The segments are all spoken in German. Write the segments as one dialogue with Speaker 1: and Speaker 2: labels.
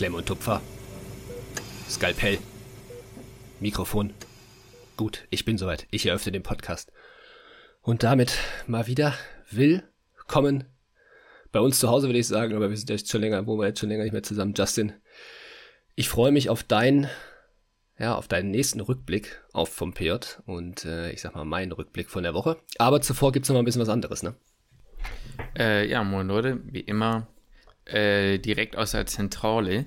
Speaker 1: Klemm und Tupfer. Skalpell. Mikrofon. Gut, ich bin soweit. Ich eröffne den Podcast. Und damit mal wieder willkommen bei uns zu Hause, würde ich sagen, aber wir sind jetzt schon länger, wo wir jetzt schon länger nicht mehr zusammen. Justin, ich freue mich auf deinen, ja, auf deinen nächsten Rückblick auf vom PJ und äh, ich sag mal meinen Rückblick von der Woche. Aber zuvor gibt es noch mal ein bisschen was anderes, ne?
Speaker 2: Äh, ja, moin Leute, wie immer äh, direkt aus der Zentrale.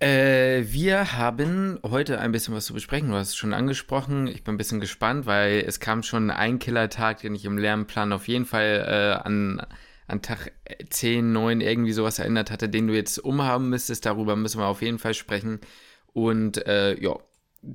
Speaker 2: Äh, wir haben heute ein bisschen was zu besprechen. Du hast es schon angesprochen. Ich bin ein bisschen gespannt, weil es kam schon ein Killertag, den ich im Lernplan auf jeden Fall äh, an, an Tag 10, 9 irgendwie sowas erinnert hatte, den du jetzt umhaben müsstest. Darüber müssen wir auf jeden Fall sprechen. Und äh, ja,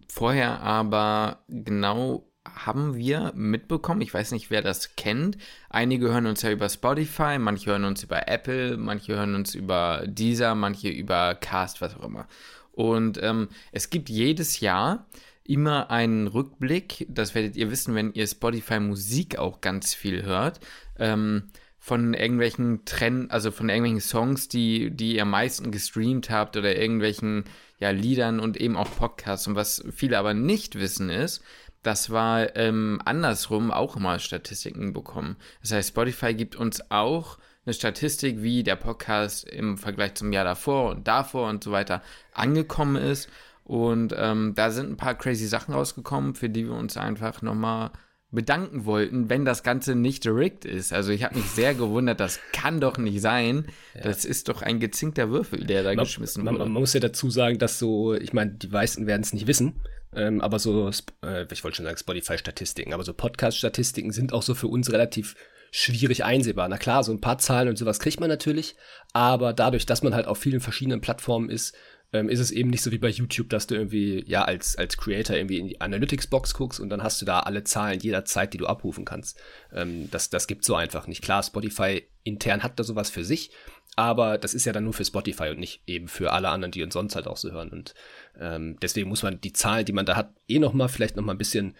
Speaker 2: vorher aber genau haben wir mitbekommen, ich weiß nicht, wer das kennt. Einige hören uns ja über Spotify, manche hören uns über Apple, manche hören uns über Deezer, manche über Cast, was auch immer. Und ähm, es gibt jedes Jahr immer einen Rückblick, das werdet ihr wissen, wenn ihr Spotify Musik auch ganz viel hört, ähm, von irgendwelchen Trends, also von irgendwelchen Songs, die, die ihr am meisten gestreamt habt oder irgendwelchen ja, Liedern und eben auch Podcasts. Und was viele aber nicht wissen ist, das war ähm, andersrum auch mal Statistiken bekommen. Das heißt, Spotify gibt uns auch eine Statistik, wie der Podcast im Vergleich zum Jahr davor und davor und so weiter angekommen ist. Und ähm, da sind ein paar crazy Sachen rausgekommen, für die wir uns einfach nochmal bedanken wollten, wenn das Ganze nicht rigged ist. Also ich habe mich sehr gewundert, das kann doch nicht sein. Ja. Das ist doch ein gezinkter Würfel, der da man, geschmissen wurde.
Speaker 1: Man, man, muss ja dazu sagen, dass so, ich meine, die meisten werden es nicht wissen, ähm, aber so, äh, ich wollte schon sagen Spotify-Statistiken, aber so Podcast-Statistiken sind auch so für uns relativ schwierig einsehbar. Na klar, so ein paar Zahlen und sowas kriegt man natürlich, aber dadurch, dass man halt auf vielen verschiedenen Plattformen ist, ähm, ist es eben nicht so wie bei YouTube, dass du irgendwie, ja, als, als Creator irgendwie in die Analytics-Box guckst und dann hast du da alle Zahlen jederzeit, die du abrufen kannst. Ähm, das, das gibt so einfach nicht. Klar, Spotify intern hat da sowas für sich, aber das ist ja dann nur für Spotify und nicht eben für alle anderen, die uns sonst halt auch so hören. Und ähm, deswegen muss man die Zahlen, die man da hat, eh nochmal, vielleicht nochmal ein bisschen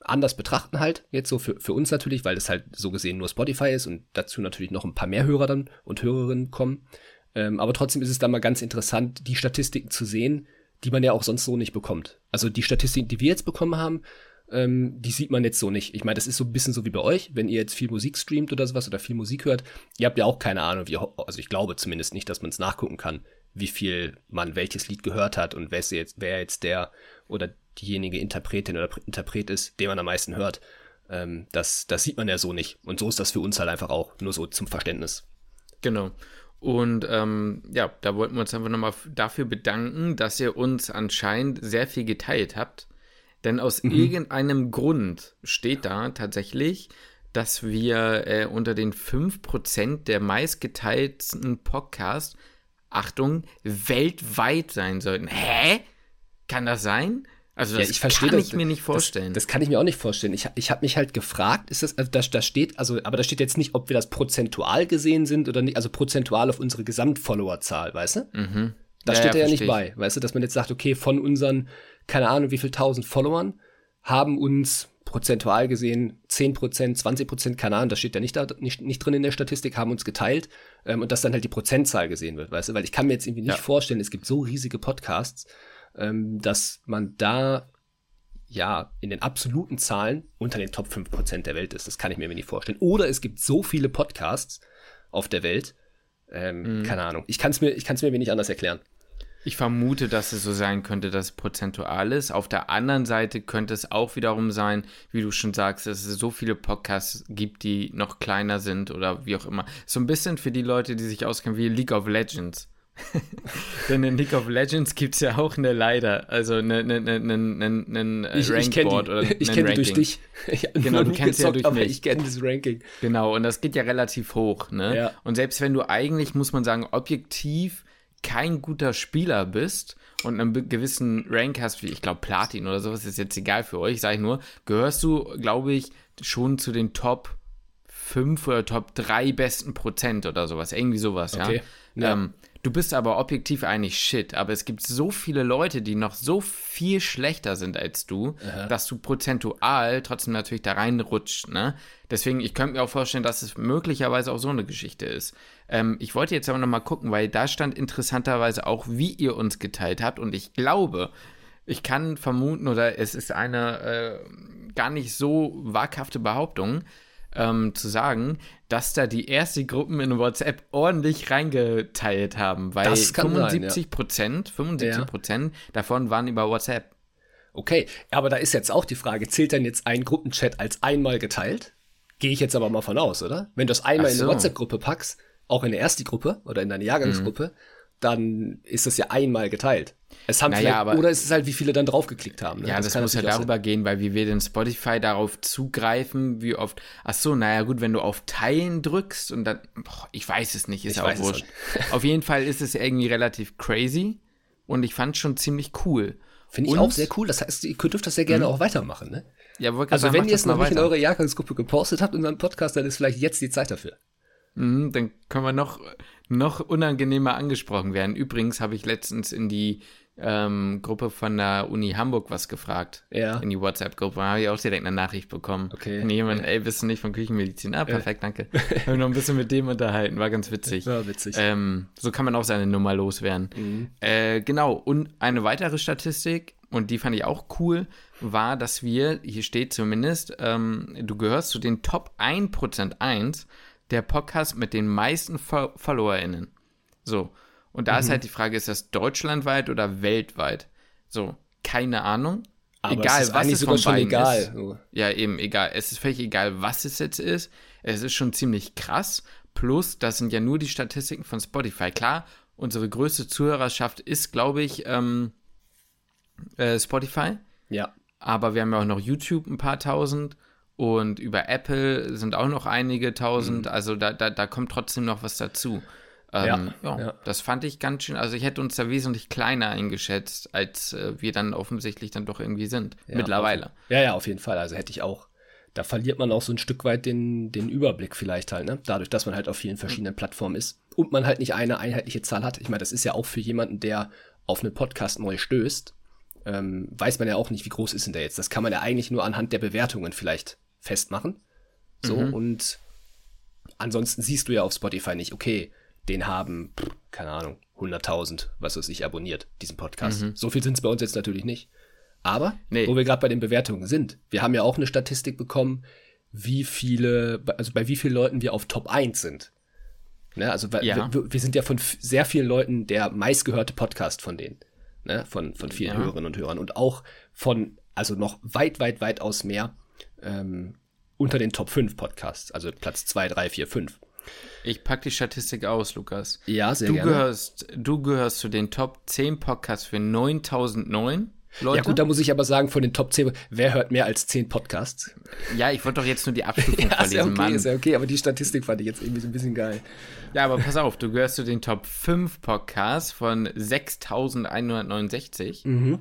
Speaker 1: anders betrachten halt, jetzt so für, für uns natürlich, weil das halt so gesehen nur Spotify ist und dazu natürlich noch ein paar mehr Hörer dann und Hörerinnen kommen. Ähm, aber trotzdem ist es dann mal ganz interessant, die Statistiken zu sehen, die man ja auch sonst so nicht bekommt. Also die Statistiken, die wir jetzt bekommen haben, ähm, die sieht man jetzt so nicht. Ich meine, das ist so ein bisschen so wie bei euch, wenn ihr jetzt viel Musik streamt oder sowas oder viel Musik hört, ihr habt ja auch keine Ahnung, wie, also ich glaube zumindest nicht, dass man es nachgucken kann, wie viel man welches Lied gehört hat und wer jetzt, wer jetzt der oder diejenige Interpretin oder Interpret ist, den man am meisten hört. Ähm, das, das sieht man ja so nicht. Und so ist das für uns halt einfach auch, nur so zum Verständnis.
Speaker 2: Genau. Und ähm, ja, da wollten wir uns einfach nochmal dafür bedanken, dass ihr uns anscheinend sehr viel geteilt habt. Denn aus mhm. irgendeinem Grund steht da tatsächlich, dass wir äh, unter den 5% der meistgeteilten Podcasts, Achtung, weltweit sein sollten. Hä? Kann das sein? Also das ja, ich verstehe kann das, ich mir nicht vorstellen.
Speaker 1: Das, das, kann ich mir auch nicht vorstellen. Ich, ich habe mich halt gefragt, ist das, also da, da steht, also, aber da steht jetzt nicht, ob wir das prozentual gesehen sind oder nicht, also prozentual auf unsere Gesamtfollowerzahl, weißt du? Mhm. Da ja, steht ja, er ja nicht bei, weißt du, dass man jetzt sagt, okay, von unseren keine Ahnung, wie viel tausend Followern, haben uns prozentual gesehen 10%, 20%, keine Ahnung, das steht ja nicht, da, nicht, nicht drin in der Statistik, haben uns geteilt ähm, und dass dann halt die Prozentzahl gesehen wird, weißt du, weil ich kann mir jetzt irgendwie nicht ja. vorstellen, es gibt so riesige Podcasts, ähm, dass man da ja in den absoluten Zahlen unter den Top 5% der Welt ist. Das kann ich mir nicht vorstellen. Oder es gibt so viele Podcasts auf der Welt, ähm, mhm. keine Ahnung. Ich kann es mir, mir wenig anders erklären.
Speaker 2: Ich vermute, dass es so sein könnte, dass es prozentual ist. Auf der anderen Seite könnte es auch wiederum sein, wie du schon sagst, dass es so viele Podcasts gibt, die noch kleiner sind oder wie auch immer. So ein bisschen für die Leute, die sich auskennen, wie League of Legends. Denn in League of Legends gibt es ja auch eine Leider, also eine, eine, eine, eine,
Speaker 1: ich, Rankboard oder Ich kenne durch dich.
Speaker 2: genau, du kennst gezockt, ja durch mich.
Speaker 1: Ich kenne das Ranking.
Speaker 2: Genau, und das geht ja relativ hoch. Ne? Ja. Und selbst wenn du eigentlich, muss man sagen, objektiv kein guter Spieler bist und einen gewissen Rank hast, wie ich glaube Platin oder sowas, ist jetzt egal für euch, sage ich nur, gehörst du, glaube ich, schon zu den Top 5 oder Top 3 besten Prozent oder sowas, irgendwie sowas, okay. ja. ja. Ähm, Du bist aber objektiv eigentlich shit, aber es gibt so viele Leute, die noch so viel schlechter sind als du,
Speaker 1: Aha.
Speaker 2: dass du prozentual trotzdem natürlich da reinrutscht, ne? Deswegen, ich könnte mir auch vorstellen, dass es möglicherweise auch so eine Geschichte ist. Ähm, ich wollte jetzt aber nochmal gucken, weil da stand interessanterweise auch, wie ihr uns geteilt habt und ich glaube, ich kann vermuten, oder es ist eine äh, gar nicht so waghafte Behauptung, ähm, zu sagen, dass da die ersten Gruppen in WhatsApp ordentlich reingeteilt haben, weil
Speaker 1: Das kann sein,
Speaker 2: 75 Prozent, 75 Prozent davon waren über WhatsApp.
Speaker 1: Okay, aber da ist jetzt auch die Frage, zählt denn jetzt ein Gruppenchat als einmal geteilt? Gehe ich jetzt aber mal von aus, oder? Wenn du es einmal
Speaker 2: Ach
Speaker 1: in
Speaker 2: so.
Speaker 1: eine WhatsApp-Gruppe packst, auch in eine erste Gruppe oder in deine Jahrgangsgruppe, dann ist das ja einmal geteilt. Es haben
Speaker 2: Naja, aber-
Speaker 1: oder es ist halt, wie viele dann draufgeklickt haben. Ne?
Speaker 2: Ja, das,
Speaker 1: kann
Speaker 2: muss ja darüber gehen, weil wie will denn Spotify darauf zugreifen, wie oft. Ach so, naja, gut, wenn du auf Teilen drückst und dann. Boah, ich weiß es nicht, ist
Speaker 1: Ich
Speaker 2: ja auch wurscht. auf jeden Fall ist es irgendwie relativ crazy und ich fand es schon ziemlich cool.
Speaker 1: sein. Finde ich
Speaker 2: Und-
Speaker 1: auch sehr cool. Das heißt, ihr dürft das sehr gerne auch weitermachen. Ne?
Speaker 2: Ja,
Speaker 1: Also
Speaker 2: sagen,
Speaker 1: wenn ihr
Speaker 2: das
Speaker 1: es noch nicht in
Speaker 2: weiter.
Speaker 1: eure Jahrgangsgruppe gepostet habt in unserem Podcast, dann ist vielleicht jetzt die Zeit dafür.
Speaker 2: Mhm, dann können wir noch, noch unangenehmer angesprochen werden. Übrigens habe ich letztens in die ähm, Gruppe von der Uni Hamburg was gefragt.
Speaker 1: Ja.
Speaker 2: In die WhatsApp-Gruppe. Da habe ich auch direkt eine Nachricht bekommen.
Speaker 1: Okay.
Speaker 2: Von jemand, ey, bist du nicht von Küchenmedizin? Ah, perfekt, danke. Habe ich noch ein bisschen mit dem unterhalten. War ganz witzig.
Speaker 1: Ja, witzig.
Speaker 2: Ähm, so kann man auch seine Nummer loswerden.
Speaker 1: Mhm.
Speaker 2: Äh, genau, und eine weitere Statistik, und die fand ich auch cool, war, dass wir, hier steht zumindest, ähm, du gehörst zu den Top 1% 1 der Podcast mit den meisten Fo FollowerInnen. So. Und da ist halt die Frage, ist das deutschlandweit oder weltweit? So, keine Ahnung.
Speaker 1: Aber
Speaker 2: egal,
Speaker 1: es ist
Speaker 2: was es
Speaker 1: sogar
Speaker 2: von beiden
Speaker 1: egal.
Speaker 2: ist. Ja, eben, egal. Es ist völlig egal, was es jetzt ist. Es ist schon ziemlich krass. Plus, das sind ja nur die Statistiken von Spotify. Klar, unsere größte Zuhörerschaft ist, glaube ich, ähm, äh, Spotify.
Speaker 1: Ja.
Speaker 2: Aber wir haben ja auch noch YouTube ein paar tausend. Und über Apple sind auch noch einige
Speaker 1: Mhm.
Speaker 2: tausend. Also da, da, da kommt trotzdem noch was dazu. Ähm, ja,
Speaker 1: ja.
Speaker 2: das fand ich ganz schön. Also ich hätte uns da wesentlich kleiner eingeschätzt, als äh, wir dann offensichtlich dann doch irgendwie sind.
Speaker 1: Ja,
Speaker 2: Mittlerweile.
Speaker 1: Auf, ja, ja, auf jeden Fall. Also hätte ich auch. Da verliert man auch so ein Stück weit den, den Überblick vielleicht halt, ne? Dadurch, dass man halt auf vielen verschiedenen Plattformen ist und man halt nicht eine einheitliche Zahl hat. Ich meine, das ist ja auch für jemanden, der auf einen Podcast neu stößt, ähm, weiß man ja auch nicht, wie groß ist denn der jetzt. Das kann man ja eigentlich nur anhand der Bewertungen vielleicht festmachen. So, und ansonsten siehst du ja auf Spotify nicht, okay, den haben, keine Ahnung, 100.000, was weiß ich, abonniert, diesen Podcast. So viel sind es bei uns jetzt natürlich nicht. Aber,
Speaker 2: Nee.
Speaker 1: wo wir gerade bei den Bewertungen sind, wir haben ja auch eine Statistik bekommen, wie viele, also bei wie vielen Leuten wir auf Top 1 sind. Ne, also
Speaker 2: Ja.
Speaker 1: wir, wir sind ja von sehr vielen Leuten der meistgehörte Podcast von denen. Ne, von, von vielen
Speaker 2: Ja.
Speaker 1: Hörerinnen und Hörern. Und auch von, also noch weit, weit, weit aus mehr ähm, unter den Top 5 Podcasts. Also Platz 2, 3, 4, 5.
Speaker 2: Ich pack die Statistik aus, Lukas.
Speaker 1: Ja, sehr
Speaker 2: Du
Speaker 1: gerne.
Speaker 2: gehörst, du gehörst zu den Top 10 Podcasts für 9009 Leute.
Speaker 1: ja gut, da muss ich aber sagen, von den Top 10, wer hört mehr als 10 Podcasts?
Speaker 2: Ja, ich wollte doch jetzt nur die Abstufung
Speaker 1: Ja, ist ja
Speaker 2: verlesen,
Speaker 1: okay, ist ja okay, aber die Statistik fand ich jetzt irgendwie so ein bisschen geil.
Speaker 2: Ja, aber pass auf, du gehörst zu den Top 5 Podcasts von 6169
Speaker 1: Mhm.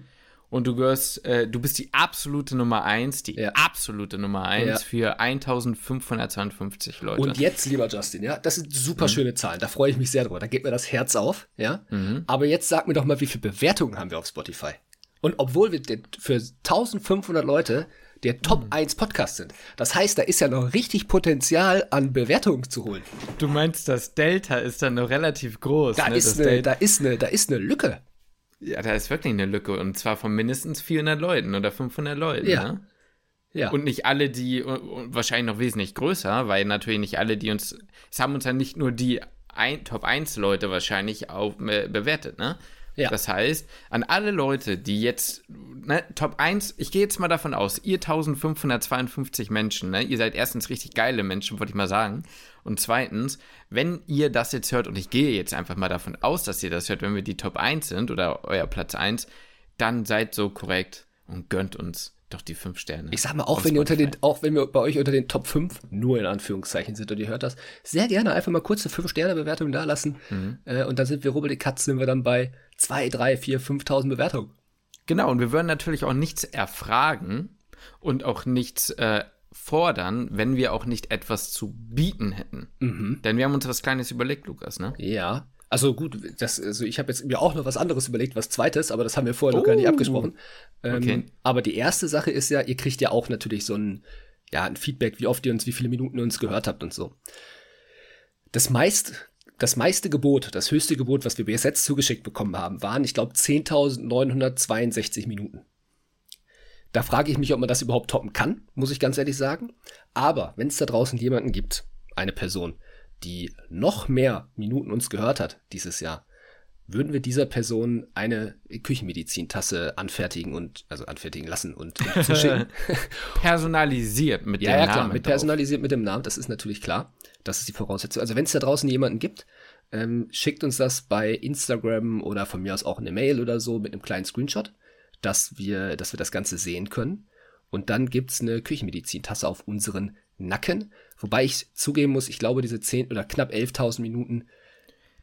Speaker 2: Und du gehörst, äh, du bist die absolute Nummer 1, die
Speaker 1: Ja.
Speaker 2: absolute Nummer 1
Speaker 1: Ja.
Speaker 2: für 1552 Leute.
Speaker 1: Und jetzt, lieber Justin, ja, das sind super schöne Zahlen. Da freue ich mich sehr drüber. Da geht mir das Herz auf, ja. Aber jetzt sag mir doch mal, wie viele Bewertungen haben wir auf Spotify? Und obwohl wir für 1500 Leute der Top 1 Podcast sind. Das heißt, da ist ja noch richtig Potenzial an Bewertungen zu holen.
Speaker 2: du meinst, das Delta ist dann noch relativ groß.
Speaker 1: Da
Speaker 2: ne?
Speaker 1: ist eine, da ist eine, da ist eine Lücke.
Speaker 2: Ja, da ist wirklich eine Lücke und zwar von mindestens 400 Leuten oder 500 Leuten.
Speaker 1: Ja.
Speaker 2: Ne?
Speaker 1: Ja.
Speaker 2: Und nicht alle, die, wahrscheinlich noch wesentlich größer, weil natürlich nicht alle, die uns, es haben uns ja nicht nur die ein, Top 1 Leute wahrscheinlich auf, äh, bewertet, ne?
Speaker 1: Ja.
Speaker 2: Das heißt, an alle Leute, die jetzt, ne, Top 1, ich gehe jetzt mal davon aus, ihr 1552 Menschen, ne, ihr seid erstens richtig geile Menschen, wollte ich mal sagen. Und zweitens, wenn ihr das jetzt hört, und ich gehe jetzt einfach mal davon aus, dass ihr das hört, wenn wir die Top 1 sind oder euer Platz 1, dann seid so korrekt und gönnt uns doch die 5 Sterne.
Speaker 1: Ich sag mal, auch wenn ihr unter den, auch wenn wir bei euch unter den Top 5, nur in Anführungszeichen sind und ihr hört das, sehr gerne einfach mal kurze 5-Sterne-Bewertung da lassen.
Speaker 2: Mhm.
Speaker 1: Äh, und dann sind wir, Rubbel die Katz, sind wir dann bei 2, 3, 4, 5.000 Bewertungen.
Speaker 2: Genau, und wir würden natürlich auch nichts erfragen und auch nichts äh, fordern, wenn wir auch nicht etwas zu bieten hätten.
Speaker 1: Mhm.
Speaker 2: Denn wir haben uns was Kleines überlegt, Lukas, ne?
Speaker 1: Ja. Also gut, das, also ich habe jetzt mir auch noch was anderes überlegt, was zweites, aber das haben wir vorher oh. noch gar nicht oh. abgesprochen. Ähm, okay. Aber die erste Sache ist ja, ihr kriegt ja auch natürlich so ein, ja, ein Feedback, wie oft ihr uns, wie viele Minuten ihr uns gehört habt und so. Das meist, das meiste Gebot, das höchste Gebot, was wir bis jetzt zugeschickt bekommen haben, waren, ich glaube, 10.962 Minuten. Da frage ich mich, ob man das überhaupt toppen kann, muss ich ganz ehrlich sagen. Aber wenn es da draußen jemanden gibt, eine Person, die noch mehr Minuten uns gehört hat dieses Jahr, würden wir dieser Person eine Küchenmedizintasse anfertigen und also anfertigen lassen und zuschicken.
Speaker 2: personalisiert mit
Speaker 1: ja, dem ja, Namen. Klar, mit personalisiert mit dem Namen, das ist natürlich klar. Das ist die Voraussetzung. Also wenn es da draußen jemanden gibt, ähm, schickt uns das bei Instagram oder von mir aus auch eine Mail oder so mit einem kleinen Screenshot, dass wir, dass wir das Ganze sehen können. Und dann gibt's eine Küchenmedizintasse auf unseren Nacken. Wobei ich zugeben muss, ich glaube, diese 10 oder knapp 11.000 Minuten,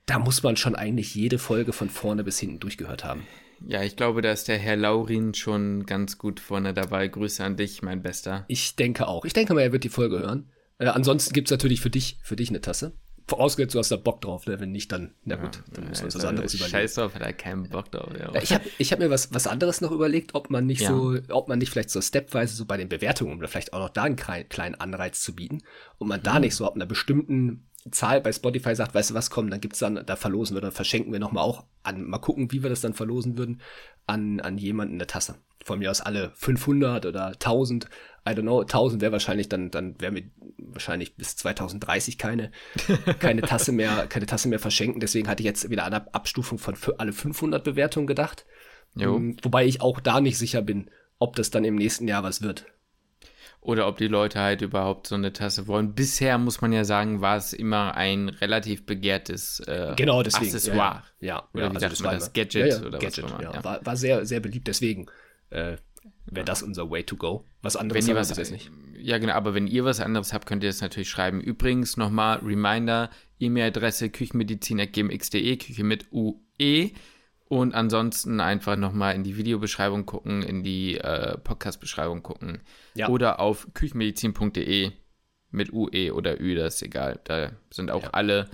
Speaker 1: da muss man schon eigentlich jede Folge von vorne bis hinten durchgehört haben.
Speaker 2: Ja, ich glaube, da ist der Herr Laurin schon ganz gut vorne dabei. Grüße an dich, mein Bester.
Speaker 1: Ich denke auch. Ich denke mal, er wird die Folge hören. Äh, ansonsten gibt's natürlich für dich, für dich eine Tasse. Vorausgesetzt, du hast da Bock drauf, ne? wenn nicht, dann, na gut, ja, dann muss man was anderes
Speaker 2: überlegen. Scheiß drauf, hat er keinen Bock drauf.
Speaker 1: Ja. Ich habe ich hab mir was, was anderes noch überlegt, ob man nicht ja. so, ob man nicht vielleicht so stepweise so bei den Bewertungen oder vielleicht auch noch da einen kleinen Anreiz zu bieten und man mhm. da nicht so ab einer bestimmten Zahl bei Spotify sagt, weißt du was, komm, dann gibt's dann, da verlosen wir, dann verschenken wir nochmal auch an, mal gucken, wie wir das dann verlosen würden, an, an jemanden eine Tasse. Von mir aus alle 500 oder 1000 I don't know, 1000 wäre wahrscheinlich dann, dann wären wir wahrscheinlich bis 2030 keine, keine Tasse mehr, keine Tasse mehr verschenken. Deswegen hatte ich jetzt wieder eine Abstufung von für alle 500 Bewertungen gedacht. Jo. Um, wobei ich auch da nicht sicher bin, ob das dann im nächsten Jahr was wird.
Speaker 2: Oder ob die Leute halt überhaupt so eine Tasse wollen. Bisher muss man ja sagen, war es immer ein relativ begehrtes äh,
Speaker 1: genau, deswegen,
Speaker 2: Accessoire.
Speaker 1: Ja, ja.
Speaker 2: Oder wie also sagt man das? Gadget
Speaker 1: ja, ja, oder Gadget, was auch immer. Ja. War, war sehr, sehr beliebt. Deswegen äh, wäre das unser Way to go. Was anderes
Speaker 2: wenn ihr was, jetzt nicht. Ja, genau, aber wenn ihr was anderes habt, könnt ihr das natürlich schreiben. Übrigens nochmal Reminder, E-Mail-Adresse küchenmedizin.gmx.de, Küche mit UE. Und ansonsten einfach nochmal in die Videobeschreibung gucken, in die äh, Podcast-Beschreibung gucken. Ja. Oder auf küchenmedizin.de mit UE oder Ü, das ist egal. Da sind auch ja. alle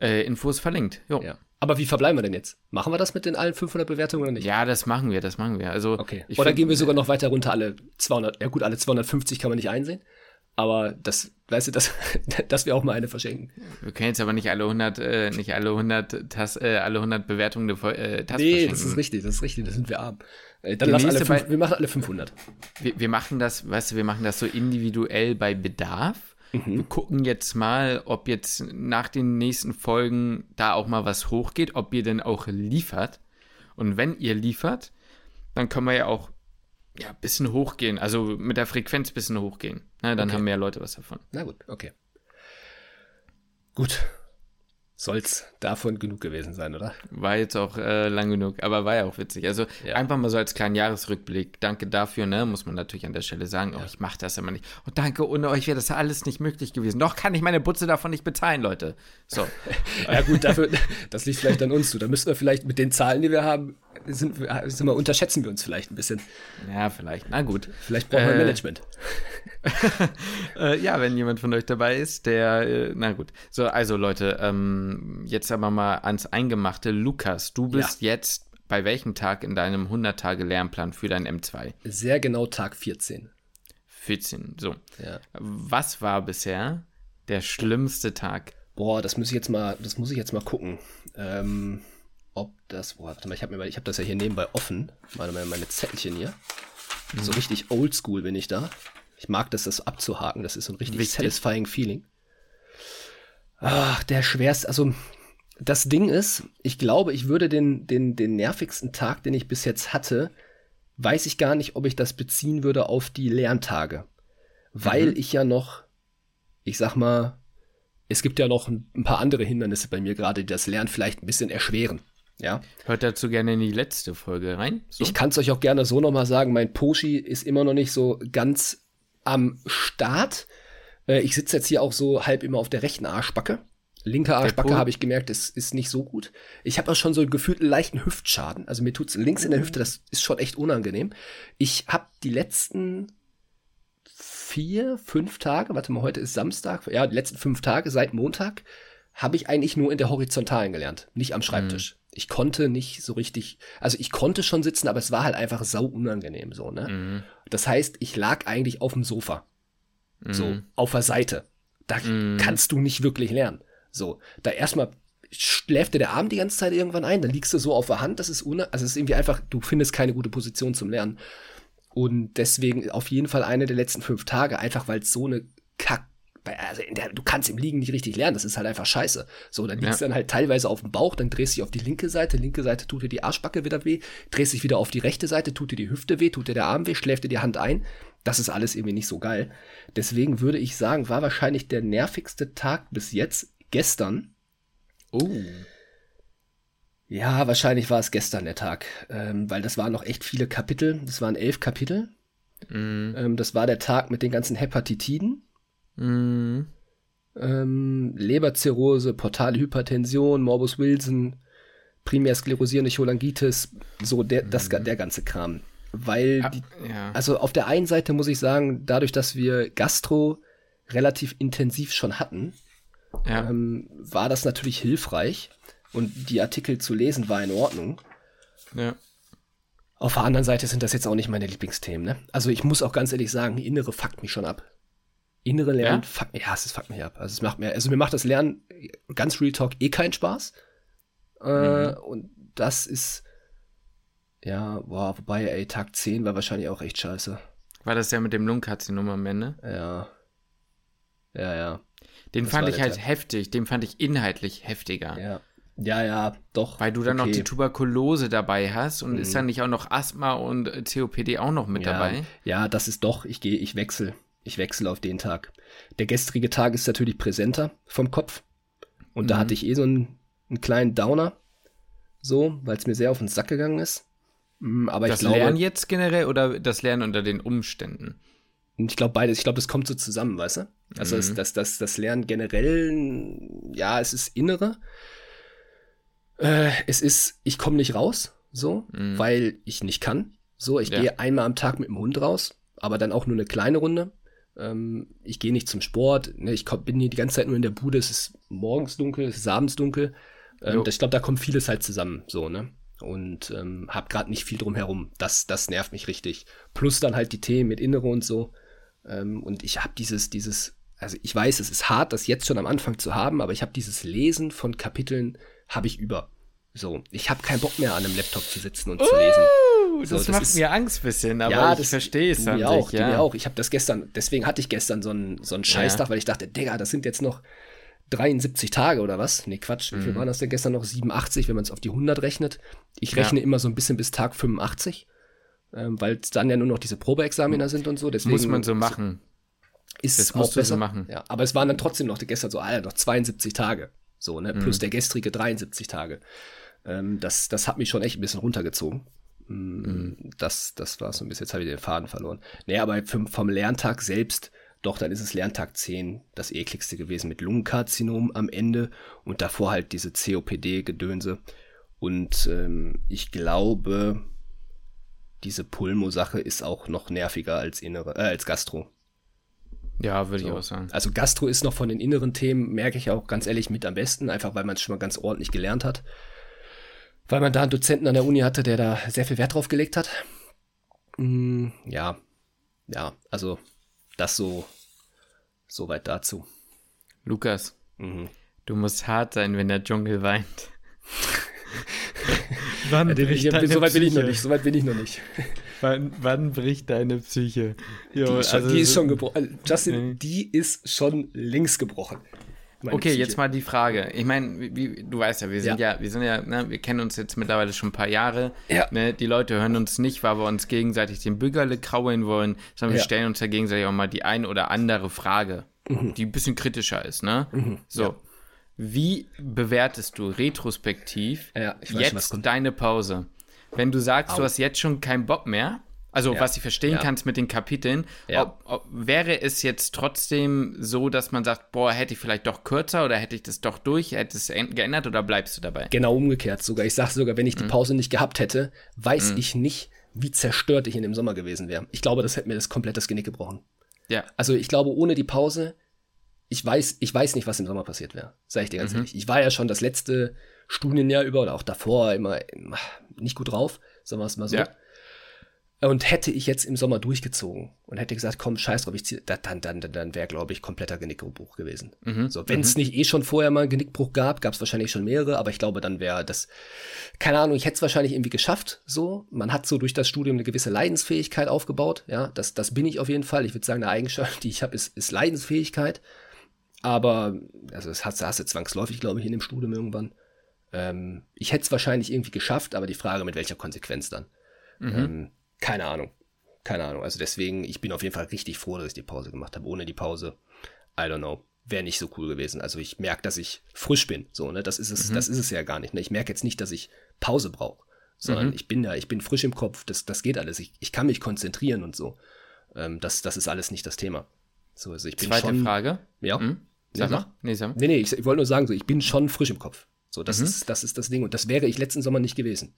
Speaker 2: äh, Infos verlinkt.
Speaker 1: Jo. Ja. Aber wie verbleiben wir denn jetzt? Machen wir das mit den allen 500 Bewertungen oder nicht?
Speaker 2: Ja, das machen wir, das machen wir. Also,
Speaker 1: okay. Oder find, gehen wir sogar noch weiter runter, alle 200, ja gut, alle 250 kann man nicht einsehen. Aber das, weißt du, das, dass wir auch mal eine verschenken.
Speaker 2: Wir können jetzt aber nicht alle 100, äh, nicht alle 100, Tas, äh, alle 100 Bewertungen eine äh,
Speaker 1: Tasse Nee, verschenken. das ist richtig, das ist richtig, das sind wir arm. Äh, dann lass alle fünf, wir machen alle 500.
Speaker 2: Wir, wir machen das, weißt du, wir machen das so individuell bei Bedarf. Mhm. Wir gucken jetzt mal, ob jetzt nach den nächsten Folgen da auch mal was hochgeht, ob ihr denn auch liefert. Und wenn ihr liefert, dann können wir ja auch ja, ein bisschen hochgehen, also mit der Frequenz ein bisschen hochgehen. Ne, dann okay. haben mehr Leute was davon.
Speaker 1: Na gut, okay. Gut, soll's davon genug gewesen sein, oder?
Speaker 2: War jetzt auch äh, lang genug, aber war ja auch witzig. Also ja. einfach mal so als kleinen Jahresrückblick. Danke dafür, ne? Muss man natürlich an der Stelle sagen. Ja. Oh, ich mache das immer nicht. Und oh, danke, ohne euch wäre das alles nicht möglich gewesen. Doch kann ich meine Butze davon nicht bezahlen, Leute. So.
Speaker 1: ja gut, dafür, das liegt vielleicht an uns zu. Da müssen wir vielleicht mit den Zahlen, die wir haben, sind, sind wir, unterschätzen wir uns vielleicht ein bisschen.
Speaker 2: Ja, vielleicht. Na gut.
Speaker 1: Vielleicht brauchen wir äh, Management.
Speaker 2: äh, ja, wenn jemand von euch dabei ist, der, äh, na gut. So, also Leute, ähm, jetzt aber mal ans Eingemachte. Lukas, du bist ja. jetzt bei welchem Tag in deinem 100-Tage-Lernplan für dein M2?
Speaker 1: Sehr genau Tag 14.
Speaker 2: 14, so. Ja. Was war bisher der schlimmste Tag?
Speaker 1: Boah, das muss ich jetzt mal, das muss ich jetzt mal gucken. Ähm, ob das, boah, warte mal, ich habe hab das ja hier nebenbei offen, meine, meine, meine Zettelchen hier. Mhm. So richtig oldschool bin ich da. Ich mag das, das abzuhaken, das ist so ein richtig Wichtig. satisfying Feeling. Ach, der schwerste, also das Ding ist, ich glaube, ich würde den, den, den nervigsten Tag, den ich bis jetzt hatte, weiß ich gar nicht, ob ich das beziehen würde auf die Lerntage. Weil mhm. ich ja noch, ich sag mal, es gibt ja noch ein paar andere Hindernisse bei mir gerade, die das Lernen vielleicht ein bisschen erschweren. Ja.
Speaker 2: Hört dazu gerne in die letzte Folge rein.
Speaker 1: So. Ich kann es euch auch gerne so nochmal sagen, mein Poshi ist immer noch nicht so ganz am Start. Äh, ich sitze jetzt hier auch so halb immer auf der rechten Arschbacke. Linke Arschbacke habe ich gemerkt, ist, ist nicht so gut. Ich habe auch schon so gefühlt einen leichten Hüftschaden. Also mir tut's links in der Hüfte, das ist schon echt unangenehm. Ich habe die letzten vier, fünf Tage, warte mal, heute ist Samstag, ja, die letzten fünf Tage seit Montag habe ich eigentlich nur in der Horizontalen gelernt, nicht am Schreibtisch. Mhm. Ich konnte nicht so richtig, also ich konnte schon sitzen, aber es war halt einfach sau unangenehm so, ne? Mhm. Das heißt, ich lag eigentlich auf dem Sofa. Mhm. So, auf der Seite. Da mhm. kannst du nicht wirklich lernen. So, da erstmal schläft dir der Arm die ganze Zeit irgendwann ein, dann liegst du so auf der Hand, das ist una also es ist irgendwie einfach, du findest keine gute Position zum Lernen. Und deswegen auf jeden Fall eine der letzten fünf Tage, einfach weil es so eine Kack also der, du kannst im Liegen nicht richtig lernen, das ist halt einfach scheiße. So, dann liegst du ja. dann halt teilweise auf dem Bauch, dann drehst du dich auf die linke Seite, linke Seite tut dir die Arschbacke wieder weh, drehst dich wieder auf die rechte Seite, tut dir die Hüfte weh, tut dir der Arm weh, schläft dir die Hand ein. Das ist alles irgendwie nicht so geil. Deswegen würde ich sagen, war wahrscheinlich der nervigste Tag bis jetzt gestern. Oh. Ja, wahrscheinlich war es gestern der Tag, ähm, weil das waren noch echt viele Kapitel. Das waren elf Kapitel. Mm. Ähm, das war der Tag mit den ganzen Hepatitiden. Mm. Ähm, Leberzirrhose, portale Hypertension, Morbus Wilson, primär sklerosierende Cholangitis, so der, mm. das, der ganze Kram. Weil, die, ja. also auf der einen Seite muss ich sagen, dadurch, dass wir Gastro relativ intensiv schon hatten, ja. ähm, war das natürlich hilfreich und die Artikel zu lesen war in Ordnung. Ja. Auf der anderen Seite sind das jetzt auch nicht meine Lieblingsthemen. Ne? Also ich muss auch ganz ehrlich sagen, innere fuckt mich schon ab. Innere Lernen, ja? fuck, ja, es fuckt mich ab. Also es macht mir, also mir macht das Lernen ganz Real Talk eh keinen Spaß. Äh, mhm. Und das ist, ja, boah, wobei, ey, Tag 10 war wahrscheinlich auch echt scheiße.
Speaker 2: War das ja mit dem Lungenkarzinom am Ende?
Speaker 1: Ja. Ja, ja.
Speaker 2: Den das fand ich halt Tag. heftig, den fand ich inhaltlich heftiger.
Speaker 1: Ja. Ja, ja, doch.
Speaker 2: Weil du dann okay. noch die Tuberkulose dabei hast und mhm. ist dann nicht auch noch Asthma und COPD auch noch mit
Speaker 1: ja,
Speaker 2: dabei?
Speaker 1: Ja, das ist doch, ich gehe, ich wechsle. Ich wechsle auf den Tag. Der gestrige Tag ist natürlich präsenter vom Kopf. Und mhm. da hatte ich eh so einen, einen kleinen Downer. So, weil es mir sehr auf den Sack gegangen ist.
Speaker 2: Mhm, aber das ich glaube, Lernen jetzt generell oder das Lernen unter den Umständen?
Speaker 1: Ich glaube beides. Ich glaube, das kommt so zusammen, weißt du? Also mhm. das, das, das, das Lernen generell, ja, es ist innere. Äh, es ist, ich komme nicht raus, so, mhm. weil ich nicht kann. So, ich ja. gehe einmal am Tag mit dem Hund raus, aber dann auch nur eine kleine Runde. Ähm, ich gehe nicht zum Sport. Ne, ich komm, bin hier die ganze Zeit nur in der Bude. Es ist morgens dunkel, es ist abends dunkel. Ähm, ich glaube, da kommt vieles halt zusammen, so, ne? Und ähm, hab gerade nicht viel drum herum. Das, das nervt mich richtig. Plus dann halt die Themen mit Innere und so. Ähm, und ich habe dieses, dieses, also ich weiß, es ist hart, das jetzt schon am Anfang zu haben, aber ich habe dieses Lesen von Kapiteln habe ich über. So, ich habe keinen Bock mehr an einem Laptop zu sitzen und uh, zu lesen.
Speaker 2: So, das, das, macht ist, mir Angst bisschen, aber ja, ich verstehe es.
Speaker 1: Mir auch, ja. mir auch. Ich habe das gestern, deswegen hatte ich gestern so einen so einen Scheißtag, ja. weil ich dachte, Digga, das sind jetzt noch 73 Tage oder was? Nee, Quatsch. Wie viel mhm. waren das denn gestern noch? 87, wenn man es auf die 100 rechnet. Ich rechne ja. immer so ein bisschen bis Tag 85, ähm, weil es dann ja nur noch diese Probeexaminer sind und so. Deswegen
Speaker 2: Muss man so machen.
Speaker 1: Ist das auch besser. So machen. Ja, aber es waren dann trotzdem noch gestern so, Alter, noch 72 Tage. So, ne? Plus mhm. der gestrige 73 Tage. Ähm, das, das hat mich schon echt ein bisschen runtergezogen. Mm, mhm. Das, das war so ein bisschen, jetzt habe ich den Faden verloren. Nee, aber vom, vom Lerntag selbst, doch, dann ist es Lerntag 10 das ekligste gewesen mit Lungenkarzinom am Ende und davor halt diese COPD-Gedönse. Und ähm, ich glaube, diese Pulmo-Sache ist auch noch nerviger als innere, äh, als Gastro.
Speaker 2: Ja, würde so. ich auch sagen.
Speaker 1: Also Gastro ist noch von den inneren Themen, merke ich auch ganz ehrlich, mit am besten, einfach weil man es schon mal ganz ordentlich gelernt hat. Weil man da einen Dozenten an der Uni hatte, der da sehr viel Wert drauf gelegt hat. Mm, ja, ja, also das so, so weit dazu.
Speaker 2: Lukas, mhm. du musst hart sein, wenn der Dschungel weint.
Speaker 1: Wann ja, ich, so weit bin ich noch nicht, so weit bin ich noch nicht.
Speaker 2: Wann, wann bricht deine Psyche?
Speaker 1: Jo, die, ist schon, also, die ist schon gebrochen. Also, Justin, nee. die ist schon links gebrochen.
Speaker 2: Okay, Psyche. jetzt mal die Frage. Ich meine, du weißt ja, wir sind ja, ja wir sind ja, ne, wir kennen uns jetzt mittlerweile schon ein paar Jahre. Ja. Ne, die Leute hören uns nicht, weil wir uns gegenseitig den Bürgerle kraulen wollen, sondern ja. wir stellen uns ja gegenseitig auch mal die ein oder andere Frage, mhm. die ein bisschen kritischer ist, ne? Mhm. So. Wie bewertest du retrospektiv jetzt schon, deine Pause? Wenn du sagst, Au. du hast jetzt schon keinen Bock mehr, also ja. was ich verstehen ja. kannst mit den Kapiteln, ja. ob, ob, wäre es jetzt trotzdem so, dass man sagt, boah, hätte ich vielleicht doch kürzer oder hätte ich das doch durch, hätte es geändert oder bleibst du dabei?
Speaker 1: Genau umgekehrt sogar. Ich sage sogar, wenn ich die mhm. Pause nicht gehabt hätte, weiß mhm. ich nicht, wie zerstört ich in dem Sommer gewesen wäre. Ich glaube, das hätte mir das komplett das Genick gebrochen. Ja. Also ich glaube, ohne die Pause ich weiß, ich weiß nicht, was im Sommer passiert wäre. Sag ich dir ganz mhm. ehrlich. Ich war ja schon das letzte Studienjahr über oder auch davor immer nicht gut drauf, sagen wir es mal so. Ja. Und hätte ich jetzt im Sommer durchgezogen und hätte gesagt, komm, scheiß drauf, ich zieh, dann, dann, dann, dann wäre, glaube ich, kompletter Genickbruch gewesen. Mhm. So, wenn es mhm. nicht eh schon vorher mal einen Genickbruch gab, gab es wahrscheinlich schon mehrere, aber ich glaube, dann wäre das, keine Ahnung, ich hätte es wahrscheinlich irgendwie geschafft. So, man hat so durch das Studium eine gewisse Leidensfähigkeit aufgebaut. Ja, das, das bin ich auf jeden Fall. Ich würde sagen, eine Eigenschaft, die ich habe, ist, ist Leidensfähigkeit. Aber, also das hast, hast du zwangsläufig, glaube ich, in dem Studium irgendwann. Ähm, ich hätte es wahrscheinlich irgendwie geschafft, aber die Frage, mit welcher Konsequenz dann. Mhm. Ähm, keine Ahnung. Keine Ahnung. Also deswegen, ich bin auf jeden Fall richtig froh, dass ich die Pause gemacht habe. Ohne die Pause, I don't know, wäre nicht so cool gewesen. Also ich merke, dass ich frisch bin. So, ne? Das ist es, mhm. das ist es ja gar nicht. Ne? Ich merke jetzt nicht, dass ich Pause brauche. Sondern mhm. ich bin ja, ich bin frisch im Kopf, das, das geht alles. Ich, ich kann mich konzentrieren und so. Ähm, das, das ist alles nicht das Thema. So, also ich bin
Speaker 2: Zweite
Speaker 1: schon,
Speaker 2: Frage.
Speaker 1: Ja.
Speaker 2: Mhm. Sag mal. Nee, sag mal.
Speaker 1: Nee, nee, ich, ich wollte nur sagen, so, ich bin schon frisch im Kopf. So, das, mhm. ist, das ist das Ding. Und das wäre ich letzten Sommer nicht gewesen.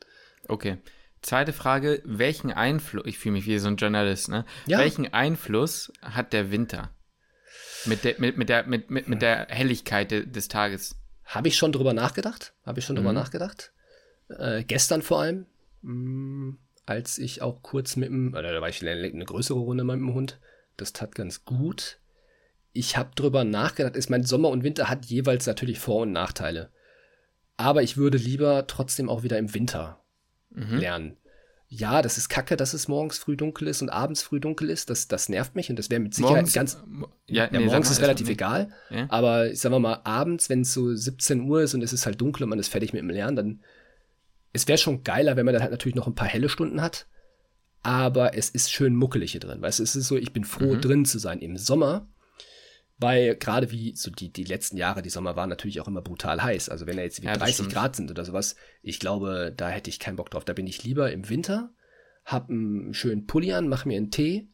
Speaker 2: Okay. Zweite Frage, welchen Einfluss, ich fühle mich wie so ein Journalist, ne? Ja. Welchen Einfluss hat der Winter mit der, mit, mit der, mit, mit, mit der Helligkeit de, des Tages?
Speaker 1: Habe ich schon drüber nachgedacht. Habe ich schon mhm. drüber nachgedacht. Äh, gestern vor allem, mh, mm, als ich auch kurz mit dem, oder da war ich eine, eine größere Runde mit dem Hund. Das tat ganz gut. Ich habe drüber nachgedacht, ist mein Sommer und Winter hat jeweils natürlich Vor- und Nachteile. Aber ich würde lieber trotzdem auch wieder im Winter mhm. lernen. Ja, das ist kacke, dass es morgens früh dunkel ist und abends früh dunkel ist. Das, das nervt mich und das wäre mit Sicherheit morgens, ganz. Ja, ja nee, morgens ist relativ egal. Ja. Aber sagen wir mal, abends, wenn es so 17 Uhr ist und es ist halt dunkel und man ist fertig mit dem Lernen, dann. Es wäre schon geiler, wenn man dann halt natürlich noch ein paar helle Stunden hat. Aber es ist schön muckelig hier drin. Weißt du, es ist so, ich bin froh, mhm. drin zu sein. Im Sommer weil gerade wie so die, die letzten Jahre, die Sommer waren natürlich auch immer brutal heiß. Also wenn er jetzt wie ja, 30 stimmt. Grad sind oder sowas, ich glaube, da hätte ich keinen Bock drauf. Da bin ich lieber im Winter, hab einen schönen Pulli an, mach mir einen Tee,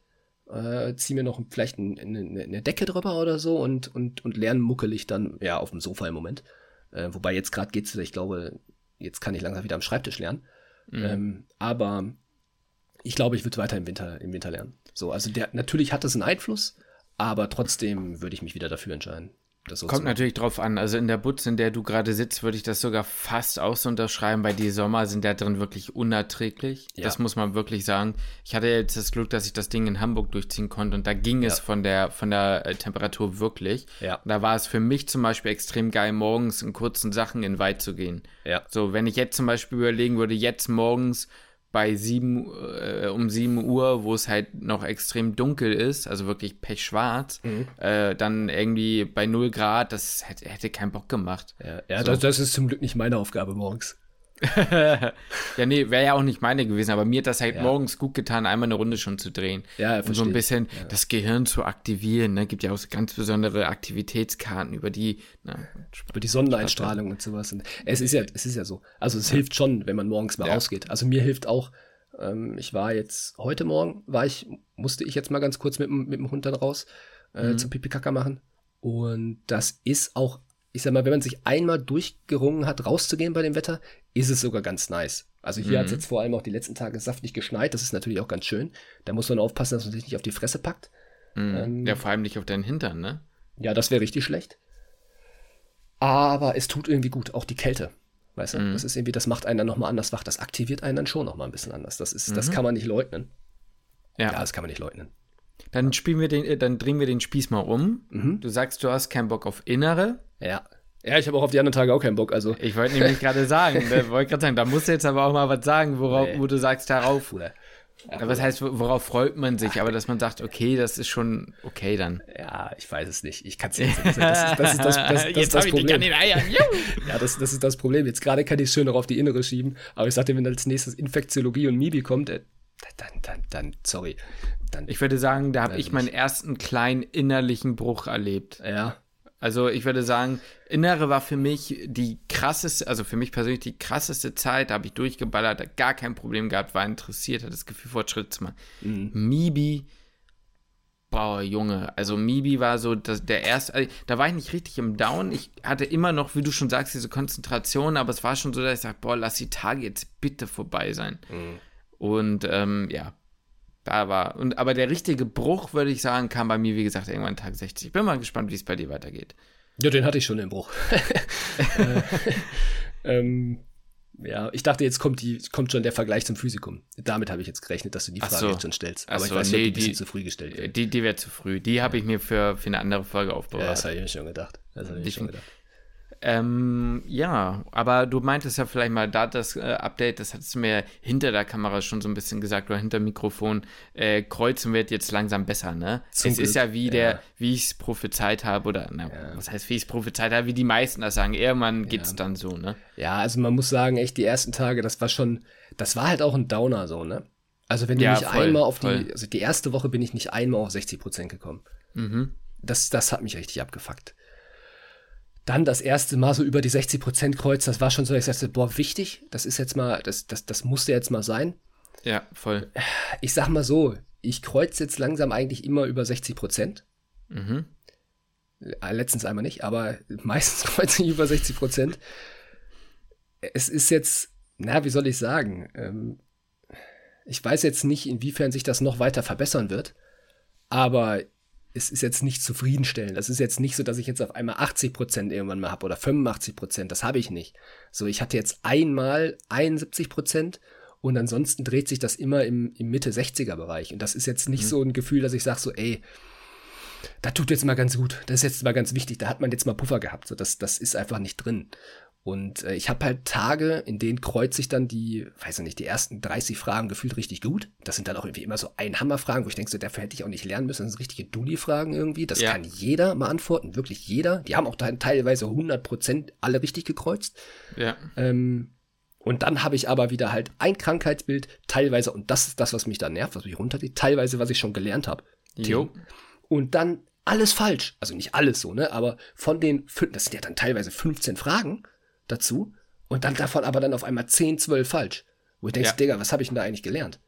Speaker 1: äh, zieh mir noch vielleicht ein, eine, eine, Decke drüber oder so und, und, und lerne muckelig dann, ja, auf dem Sofa im Moment. Äh, wobei jetzt gerade geht's wieder, ich glaube, jetzt kann ich langsam wieder am Schreibtisch lernen. Mhm. Ähm, aber ich glaube, ich würde weiter im Winter, im Winter lernen. So, also der, natürlich hat das einen Einfluss, aber trotzdem würde ich mich wieder dafür entscheiden.
Speaker 2: So Kommt natürlich drauf an. Also in der Butze, in der du gerade sitzt, würde ich das sogar fast auch so unterschreiben, weil die Sommer sind da drin wirklich unerträglich. Ja. Das muss man wirklich sagen. Ich hatte jetzt das Glück, dass ich das Ding in Hamburg durchziehen konnte und da ging ja. es von der, von der äh, Temperatur wirklich. Ja. Da war es für mich zum Beispiel extrem geil, morgens in kurzen Sachen in Weit zu gehen. So, wenn ich jetzt zum Beispiel überlegen würde, jetzt morgens bei sieben, äh, um 7 Uhr, wo es halt noch extrem dunkel ist, also wirklich pechschwarz, mhm. äh, dann irgendwie bei 0 Grad, das hätte, hätte keinen Bock gemacht.
Speaker 1: Ja, ja so. das, das, ist zum Glück nicht meine Aufgabe morgens.
Speaker 2: Ja, nee, wäre ja auch nicht meine gewesen, aber mir hat das halt ja. morgens gut getan, einmal eine Runde schon zu drehen. Ja, Und so ein bisschen ja. das Gehirn zu aktivieren. Ne? Gibt ja auch ganz besondere Aktivitätskarten über die, na,
Speaker 1: über die Sonneneinstrahlung und sowas. Und es ist ja, es ist ja so. Also es hilft schon, wenn man morgens mal rausgeht. Also mir hilft auch, ähm, ich war jetzt, heute Morgen war ich, musste ich jetzt mal ganz kurz mit, mit dem Hund dann raus äh, mhm. zum Pipi-Kaka machen. Und das ist auch ich sag mal, wenn man sich einmal durchgerungen hat, rauszugehen bei dem Wetter, ist es sogar ganz nice. Also hier mhm. hat es jetzt vor allem auch die letzten Tage saftig geschneit, das ist natürlich auch ganz schön. Da muss man aufpassen, dass man sich nicht auf die Fresse packt.
Speaker 2: Mhm. Ähm, ja, vor allem nicht auf deinen Hintern, ne?
Speaker 1: Ja, das wäre richtig schlecht. Aber es tut irgendwie gut, auch die Kälte. Weißt du, mhm. das ist irgendwie, das macht einen dann nochmal anders wach, das aktiviert einen dann schon nochmal ein bisschen anders. Das ist, das mhm. kann man nicht leugnen. Ja. ja, das kann man nicht leugnen.
Speaker 2: Dann spielen wir den, äh, dann drehen wir den Spieß mal um. Mhm. Du sagst, du hast keinen Bock auf innere.
Speaker 1: Ja. Ja, ich habe auch auf die anderen Tage auch keinen Bock. Also.
Speaker 2: Ich wollte nämlich gerade sagen, ne, wollte gerade sagen, da musst du jetzt aber auch mal was sagen, worauf, nee. wo du sagst, darauf. Oder? Ja, was heißt, worauf freut man sich? Aber dass man sagt, okay, das ist schon okay dann.
Speaker 1: Ja, ich weiß es nicht. Ich kann es nicht. Das ist das, das, das, das, das Problem. Ich den ja, das, das ist das Problem. Jetzt gerade kann ich es schön noch auf die Innere schieben. Aber ich sagte, wenn als nächstes Infektiologie und Mibi kommt, äh, dann, dann, dann, sorry.
Speaker 2: Dann, ich würde sagen, da habe ich meinen ersten kleinen innerlichen Bruch erlebt.
Speaker 1: Ja.
Speaker 2: Also ich würde sagen, Innere war für mich die krasseste, also für mich persönlich die krasseste Zeit, da habe ich durchgeballert, gar kein Problem gehabt, war interessiert, hatte das Gefühl, Fortschritt zu machen. Mhm. Mibi, boah, Junge, also Mibi war so das, der erste, also, da war ich nicht richtig im Down, ich hatte immer noch, wie du schon sagst, diese Konzentration, aber es war schon so, dass ich sage, boah, lass die Tage jetzt bitte vorbei sein. Mhm. Und ähm, ja, da war. Und, aber der richtige Bruch, würde ich sagen, kam bei mir, wie gesagt, irgendwann Tag 60. Ich bin mal gespannt, wie es bei dir weitergeht.
Speaker 1: Ja, den hatte ich schon, den Bruch. äh, ähm, ja, ich dachte, jetzt kommt, die, kommt schon der Vergleich zum Physikum. Damit habe ich jetzt gerechnet, dass du die Frage so. jetzt schon stellst.
Speaker 2: Aber so, ich weiß nicht, nee, ob die, ein bisschen zu früh gestellt wird. Die, die wäre zu früh. Die habe ich mir für, für eine andere Folge aufbewahrt. Ja,
Speaker 1: das habe ich mir schon gedacht. Das habe ich mir schon gedacht.
Speaker 2: Ähm, ja, aber du meintest ja vielleicht mal da das äh, Update, das hattest du mir hinter der Kamera schon so ein bisschen gesagt oder hinter dem Mikrofon. Äh, Kreuzen wird jetzt langsam besser, ne? Zum es Glück. ist ja wie der, ja. wie ich es prophezeit habe, oder na, ja. was heißt, wie ich es prophezeit habe, wie die meisten das sagen. Irgendwann geht es ja. dann so, ne?
Speaker 1: Ja, also man muss sagen, echt die ersten Tage, das war schon, das war halt auch ein Downer so, ne? Also wenn du nicht voll, einmal auf voll. die, also die erste Woche bin ich nicht einmal auf 60 Prozent gekommen. Mhm. Das, das hat mich richtig abgefuckt dann das erste Mal so über die 60 Prozent Kreuz, das war schon so, ich sagte, boah, wichtig, das ist jetzt mal, das, das, das musste jetzt mal sein.
Speaker 2: Ja, voll.
Speaker 1: Ich sag mal so, ich kreuze jetzt langsam eigentlich immer über 60 Prozent. Mhm. Äh, letztens einmal nicht, aber meistens kreuze ich über 60 Prozent. Es ist jetzt, na, wie soll ich sagen? Ähm, ich weiß jetzt nicht, inwiefern sich das noch weiter verbessern wird, aber es ist jetzt nicht zufriedenstellend. Das ist jetzt nicht so, dass ich jetzt auf einmal 80 Prozent irgendwann mal habe oder 85 Prozent. Das habe ich nicht. So, ich hatte jetzt einmal 71 Prozent und ansonsten dreht sich das immer im, im Mitte 60er Bereich. Und das ist jetzt nicht mhm. so ein Gefühl, dass ich sage so, ey, da tut jetzt mal ganz gut. Das ist jetzt mal ganz wichtig. Da hat man jetzt mal Puffer gehabt. So, das, das ist einfach nicht drin. Und äh, ich habe halt Tage, in denen kreuze ich dann die, weiß ich nicht, die ersten 30 Fragen gefühlt richtig gut. Das sind dann auch irgendwie immer so Einhammerfragen, wo ich denke, so, dafür hätte ich auch nicht lernen müssen. Das sind richtige Dulli-Fragen irgendwie. Das ja. kann jeder mal antworten, wirklich jeder. Die haben auch dann teilweise 100% alle richtig gekreuzt.
Speaker 2: Ja.
Speaker 1: Ähm, und dann habe ich aber wieder halt ein Krankheitsbild, teilweise, und das ist das, was mich da nervt, was mich runterzieht, teilweise, was ich schon gelernt habe.
Speaker 2: Jo.
Speaker 1: Und dann alles falsch. Also nicht alles so, ne? Aber von den, das sind ja dann teilweise 15 Fragen dazu und dann davon aber dann auf einmal 10, 12 falsch. Wo ich denke, ja. Digga, was habe ich denn da eigentlich gelernt?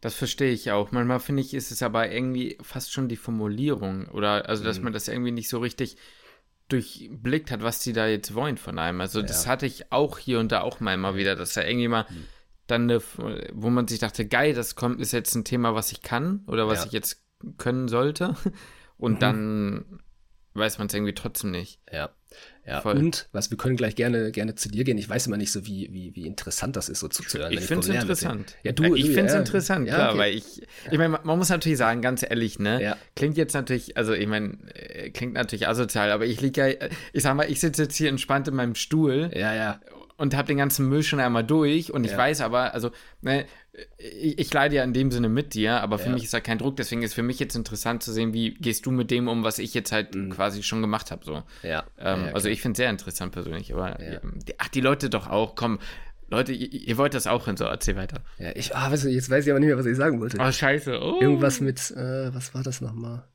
Speaker 2: Das verstehe ich auch. Manchmal finde ich, ist es aber irgendwie fast schon die Formulierung oder also, dass mhm. man das irgendwie nicht so richtig durchblickt hat, was die da jetzt wollen von einem. Also, ja. das hatte ich auch hier und da auch mal immer wieder, dass da irgendwie mal mhm. dann, eine, wo man sich dachte, geil, das kommt, ist jetzt ein Thema, was ich kann oder was ja. ich jetzt können sollte. Und mhm. dann weiß man es irgendwie trotzdem nicht.
Speaker 1: Ja. Ja, Voll. und was wir können gleich gerne, gerne zu dir gehen. Ich weiß immer nicht so, wie, wie, wie interessant das ist, so zuzuhören.
Speaker 2: Ich finde es interessant.
Speaker 1: Ja, du,
Speaker 2: ich finde es ja. interessant, ja, klar, okay. weil ich, ich meine, man muss natürlich sagen, ganz ehrlich, ne, ja. klingt jetzt natürlich, also ich meine, äh, klingt natürlich asozial, aber ich liege ja, ich sag mal, ich sitze jetzt hier entspannt in meinem Stuhl.
Speaker 1: Ja, ja
Speaker 2: und habe den ganzen Müll schon einmal durch und ich ja. weiß aber, also, ne, ich, ich, leide ja in dem Sinne mit dir, aber für ja. mich ist da kein Druck, deswegen ist für mich jetzt interessant zu sehen, wie gehst du mit dem um, was ich jetzt halt mhm. quasi schon gemacht habe, so.
Speaker 1: Ja.
Speaker 2: Ähm, also ich finde es sehr interessant persönlich, aber ach, die Leute doch auch, komm, Leute, ihr, ihr, wollt das auch hören, so erzähl weiter.
Speaker 1: Ja, ich, ah, weißt du, jetzt weiß ich aber nicht mehr, was ich sagen wollte.
Speaker 2: Oh, scheiße. Oh.
Speaker 1: Irgendwas mit, äh, was war das nochmal?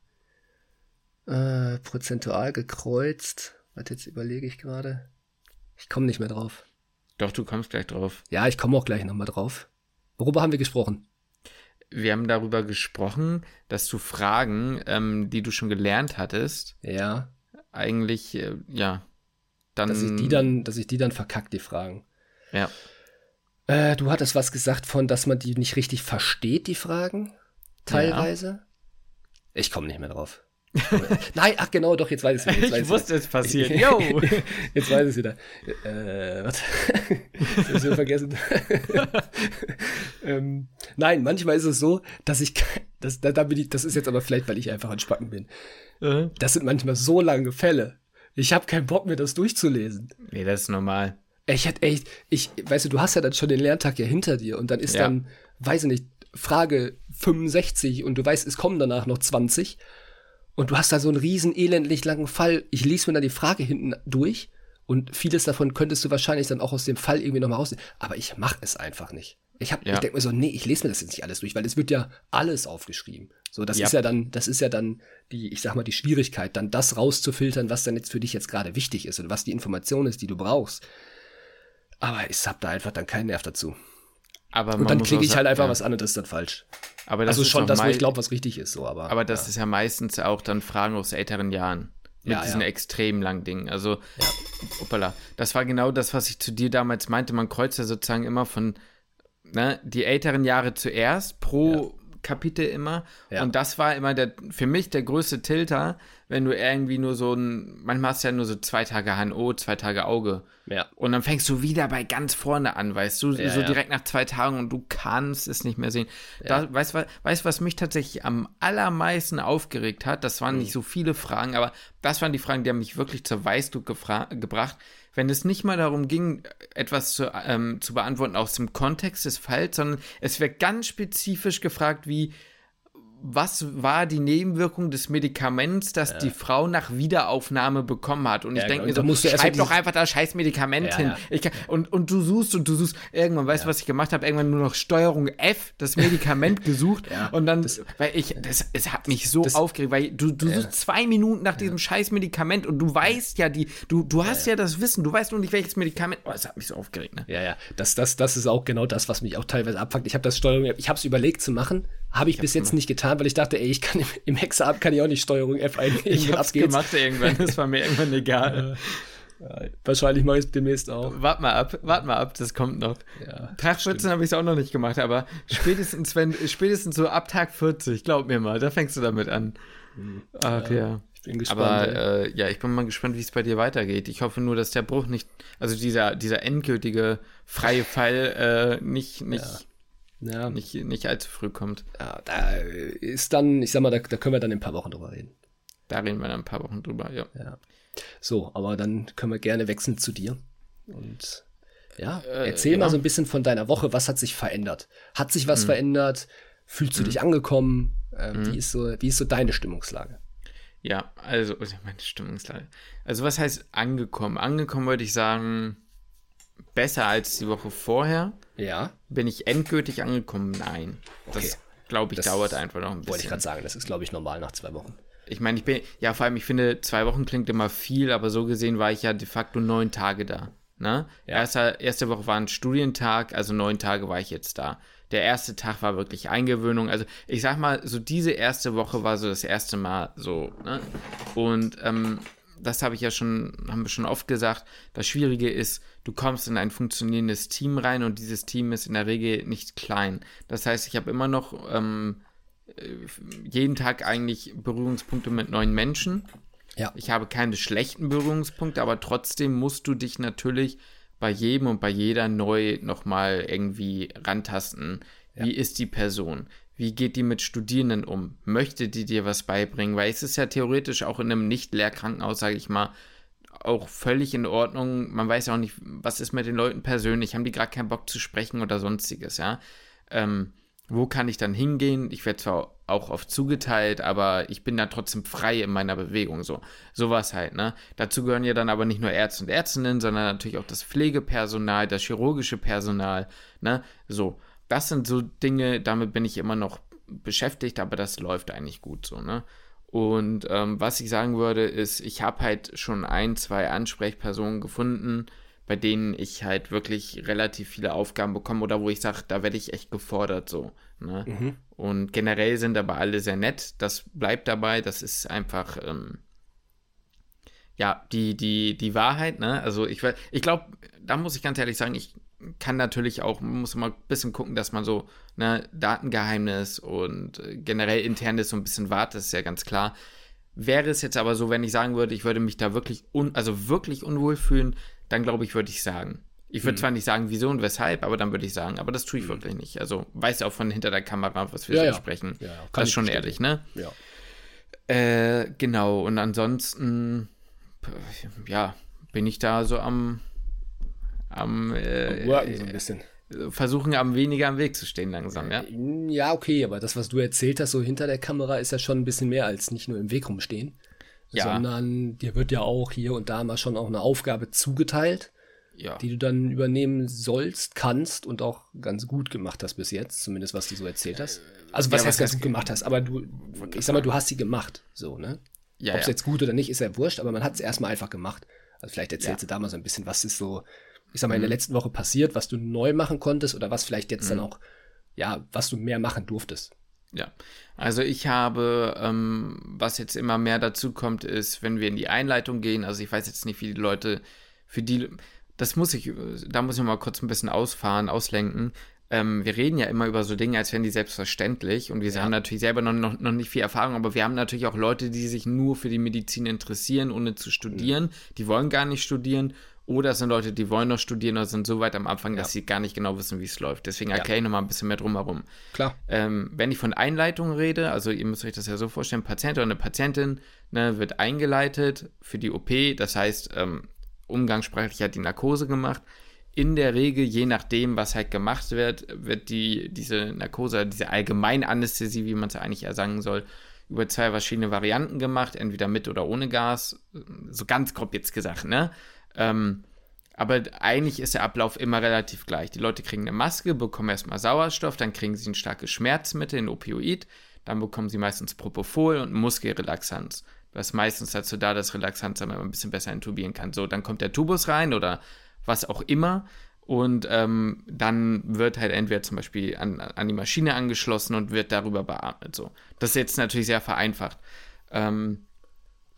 Speaker 1: Äh, prozentual gekreuzt. Warte, jetzt überlege ich gerade. Ich komme nicht mehr drauf.
Speaker 2: Doch, du kommst gleich drauf.
Speaker 1: Ja, ich komme auch gleich nochmal drauf. Worüber haben wir gesprochen?
Speaker 2: Wir haben darüber gesprochen, dass du Fragen, ähm, die du schon gelernt hattest,
Speaker 1: ja,
Speaker 2: eigentlich, äh, ja, dann.
Speaker 1: Dass ich die dann, dass ich die dann verkackt, die Fragen.
Speaker 2: Ja.
Speaker 1: Äh, du hattest was gesagt von, dass man die nicht richtig versteht, die Fragen. Teilweise. Ja. Ich komme nicht mehr drauf. Nein, ach genau, doch, jetzt weiß ich es
Speaker 2: wieder. ich wusste, es passiert. Yo!
Speaker 1: jetzt weiß ich es wieder. Äh, was? das habe ich vergessen. ähm, nein, manchmal ist es so, dass ich, das, da, da bin ich, das ist jetzt aber vielleicht, weil ich einfach ein Spacken bin. Uh Das sind manchmal so lange Fälle. Ich habe keinen Bock mehr, das durchzulesen.
Speaker 2: Nee, das ist normal.
Speaker 1: Ich hätte echt, ich, weißt du, du hast ja dann schon den Lerntag ja hinter dir und dann ist ja. dann, weiß ich nicht, Frage 65 und du weißt, es kommen danach noch 20 und du hast da so einen riesen elendlich langen Fall. Ich lese mir dann die Frage hinten durch und vieles davon könntest du wahrscheinlich dann auch aus dem Fall irgendwie nochmal rausnehmen. Aber ich mache es einfach nicht. Ich, hab, ja. ich denke mir so, nee, ich lese mir das jetzt nicht alles durch, weil es wird ja alles aufgeschrieben. So, das ja. ist ja dann, das ist ja dann die, ich sag mal, die Schwierigkeit, dann das rauszufiltern, was dann jetzt für dich jetzt gerade wichtig ist und was die Information ist, die du brauchst. Aber ich hab da einfach dann keinen Nerv dazu.
Speaker 2: Aber
Speaker 1: und dann klicke ich halt einfach ja. was an und das ist dann falsch.
Speaker 2: Aber das
Speaker 1: also
Speaker 2: ist
Speaker 1: schon das, wo ich glaube, was richtig ist. So, aber
Speaker 2: aber das ja. ist ja meistens auch dann Fragen aus älteren Jahren. Mit ja, diesen extrem langen Dingen. Also, ja. Opala. Das war genau das, was ich zu dir damals meinte. Man kreuzt ja sozusagen immer von ne, die älteren Jahre zuerst pro Kapitel immer. Und das war immer der, für mich der größte Tilter, wenn du irgendwie nur so ein, manchmal hast du ja nur so zwei Tage HNO, zwei Tage Auge.
Speaker 1: Ja.
Speaker 2: Und dann fängst du wieder bei ganz vorne an, weißt du, ja, so direkt nach zwei Tagen und du kannst es nicht mehr sehen. Da, weißt du, weißt, was mich tatsächlich am allermeisten aufgeregt hat? Das waren mhm. nicht so viele Fragen, aber das waren die Fragen, die haben mich wirklich zur Weißdruck gebracht wenn es nicht mal darum ging, etwas zu, ähm, zu beantworten aus dem Kontext des Falls, sondern es wird ganz spezifisch gefragt, wie was war die Nebenwirkung des Medikaments, das ja. die Frau nach Wiederaufnahme bekommen hat. Und ich denke mir so, musst du schreib doch einfach das scheiß Medikament ja, hin. Kann, und, und du suchst und du suchst, irgendwann, weißt du, was ich gemacht habe? Irgendwann nur noch Steuerung F, das Medikament gesucht. Und dann, das, weil ich, das, es hat mich so das, aufgeregt, weil du, du suchst zwei Minuten nach diesem scheiß Medikament und du weißt ja, die, du, du hast ja, das Wissen, du weißt nur nicht, welches Medikament. Oh, das hat mich so aufgeregt, ne?
Speaker 1: Ja, ja. Das, das, das ist auch genau das, was mich auch teilweise abfuckt. Ich habe das Steuerung, ich habe es überlegt zu machen, habe ich, ich bis jetzt nicht getan, weil ich dachte, ey, ich kann im, im Hexer-Up kann ich auch nicht Steuerung F eingeben.
Speaker 2: Ich hab's gemacht irgendwann, das war mir irgendwann egal.
Speaker 1: Ja, wahrscheinlich mache ich es demnächst auch.
Speaker 2: Wart mal ab, wart mal ab, das kommt noch. Ja, 14 habe ich es auch noch nicht gemacht, aber spätestens, wenn, spätestens so ab Tag 40, glaub mir mal, da fängst du damit an. Hm. Ach ja. ja. Ich bin gespannt. Aber äh, ja, ich bin mal gespannt, wie es bei dir weitergeht. Ich hoffe nur, dass der Bruch nicht, also dieser, dieser endgültige freie Fall äh, nicht, nicht ja nicht, nicht allzu früh kommt.
Speaker 1: Ja, da ist dann, ich sag mal, da, da können wir dann in ein paar Wochen drüber reden.
Speaker 2: Da reden wir dann ein paar Wochen drüber, ja.
Speaker 1: ja. So, aber dann können wir gerne wechseln zu dir. Und ja, äh, erzähl ja. mal so ein bisschen von deiner Woche. Was hat sich verändert? Hat sich was mhm. verändert? Fühlst du mhm. dich angekommen? Äh, mhm. wie, ist so, wie ist so deine Stimmungslage?
Speaker 2: Ja, also meine Stimmungslage. Also was heißt angekommen? Angekommen würde ich sagen, besser als die Woche vorher.
Speaker 1: Ja.
Speaker 2: Bin ich endgültig angekommen? Nein. Okay. Das, glaube ich, das dauert einfach noch ein bisschen.
Speaker 1: Wollte ich gerade sagen, das ist, glaube ich, normal nach zwei Wochen.
Speaker 2: Ich meine, ich bin, ja, vor allem, ich finde, zwei Wochen klingt immer viel, aber so gesehen war ich ja de facto neun Tage da. Ne? Ja. Erste, erste Woche war ein Studientag, also neun Tage war ich jetzt da. Der erste Tag war wirklich Eingewöhnung. Also ich sag mal, so diese erste Woche war so das erste Mal so. Ne? Und ähm, das habe ich ja schon, haben wir schon oft gesagt, das Schwierige ist, du kommst in ein funktionierendes Team rein und dieses Team ist in der Regel nicht klein. Das heißt, ich habe immer noch ähm, äh, jeden Tag eigentlich Berührungspunkte mit neuen Menschen. Ja. Ich habe keine schlechten Berührungspunkte, aber trotzdem musst du dich natürlich bei jedem und bei jeder neu nochmal irgendwie rantasten. Ja. Wie ist die Person? Wie geht die mit Studierenden um? Möchte die dir was beibringen? Weil es ist ja theoretisch auch in einem Nicht-Lehrkrankenhaus, sage ich mal, auch völlig in Ordnung. Man weiß ja auch nicht, was ist mit den Leuten persönlich. Haben die gerade keinen Bock zu sprechen oder sonstiges, ja? Ähm, wo kann ich dann hingehen? Ich werde zwar auch oft zugeteilt, aber ich bin da trotzdem frei in meiner Bewegung. So, sowas halt, ne? Dazu gehören ja dann aber nicht nur Ärzte und Ärztinnen, sondern natürlich auch das Pflegepersonal, das chirurgische Personal, ne? So das sind so Dinge, damit bin ich immer noch beschäftigt, aber das läuft eigentlich gut so, ne? Und ähm, was ich sagen würde, ist, ich habe halt schon ein, zwei Ansprechpersonen gefunden, bei denen ich halt wirklich relativ viele Aufgaben bekomme oder wo ich sage, da werde ich echt gefordert so. Ne? Mhm. Und generell sind aber alle sehr nett. Das bleibt dabei. Das ist einfach ähm, ja die, die, die Wahrheit. Ne? Also ich, ich glaube, da muss ich ganz ehrlich sagen, ich kann natürlich auch, man muss mal ein bisschen gucken, dass man so ne, Datengeheimnis und äh, generell internes so ein bisschen wahrt, das ist ja ganz klar. Wäre es jetzt aber so, wenn ich sagen würde, ich würde mich da wirklich, un, also wirklich unwohl fühlen, dann glaube ich, würde ich sagen. Ich würde mhm. zwar nicht sagen, wieso und weshalb, aber dann würde ich sagen, aber das tue ich mhm. wirklich nicht. Also weiß auch von hinter der Kamera, was wir ja, so ja. sprechen. Ja, das ist schon ehrlich, ne?
Speaker 1: Ja.
Speaker 2: Äh, genau, und ansonsten, ja, bin ich da so am, am äh,
Speaker 1: Worken so ein bisschen.
Speaker 2: Versuchen am weniger am Weg zu stehen langsam, ja?
Speaker 1: Ja, okay, aber das, was du erzählt hast, so hinter der Kamera, ist ja schon ein bisschen mehr als nicht nur im Weg rumstehen. Ja. Sondern dir wird ja auch hier und da mal schon auch eine Aufgabe zugeteilt, ja. die du dann übernehmen sollst, kannst und auch ganz gut gemacht hast bis jetzt, zumindest was du so erzählt hast. Also was ja, heißt ganz gut gemacht hast, aber du, ich sag mal, du hast sie gemacht, so, ne? Ja, Ob es jetzt gut oder nicht, ist ja wurscht, aber man hat es erstmal einfach gemacht. Also vielleicht erzählst du da mal so ein bisschen, was ist so ich sag mal, in der mhm. letzten Woche passiert, was du neu machen konntest oder was vielleicht jetzt mhm. dann auch, ja, was du mehr machen durftest?
Speaker 2: Ja, also ich habe, ähm, was jetzt immer mehr dazu kommt, ist, wenn wir in die Einleitung gehen, also ich weiß jetzt nicht, wie die Leute, für die, das muss ich, da muss ich mal kurz ein bisschen ausfahren, auslenken. ähm, wir reden ja immer über so Dinge, als wären die selbstverständlich. Und wir ja. haben natürlich selber noch, noch, noch nicht viel Erfahrung, aber wir haben natürlich auch Leute, die sich nur für die Medizin interessieren, ohne zu studieren. Mhm. Die wollen gar nicht studieren. Oder es sind Leute, die wollen noch studieren oder sind so weit am Anfang, ja. dass sie gar nicht genau wissen, wie es läuft. Deswegen erkläre ich nochmal ein bisschen mehr drumherum.
Speaker 1: Klar.
Speaker 2: Ähm, wenn ich von Einleitung rede, also ihr müsst euch das ja so vorstellen, Patient oder eine Patientin ne, wird eingeleitet für die OP. Das heißt, ähm, umgangssprachlich hat die Narkose gemacht in der Regel, je nachdem, was halt gemacht wird, wird die, diese Narkose, diese Allgemeinanästhesie, wie man es eigentlich eher sagen soll, über zwei verschiedene Varianten gemacht, entweder mit oder ohne Gas, so ganz grob jetzt gesagt, ne? Ähm, aber eigentlich ist der Ablauf immer relativ gleich. Die Leute kriegen eine Maske, bekommen erstmal Sauerstoff, dann kriegen sie ein starkes Schmerzmittel, ein Opioid, dann bekommen sie meistens Propofol und Muskelrelaxanz. Das ist meistens dazu da, dass Relaxanz dann ein bisschen besser intubieren kann. So, dann kommt der Tubus rein oder was auch immer. Und ähm, dann wird halt entweder zum Beispiel an, an die Maschine angeschlossen und wird darüber beatmet. So. Das ist jetzt natürlich sehr vereinfacht. Ähm,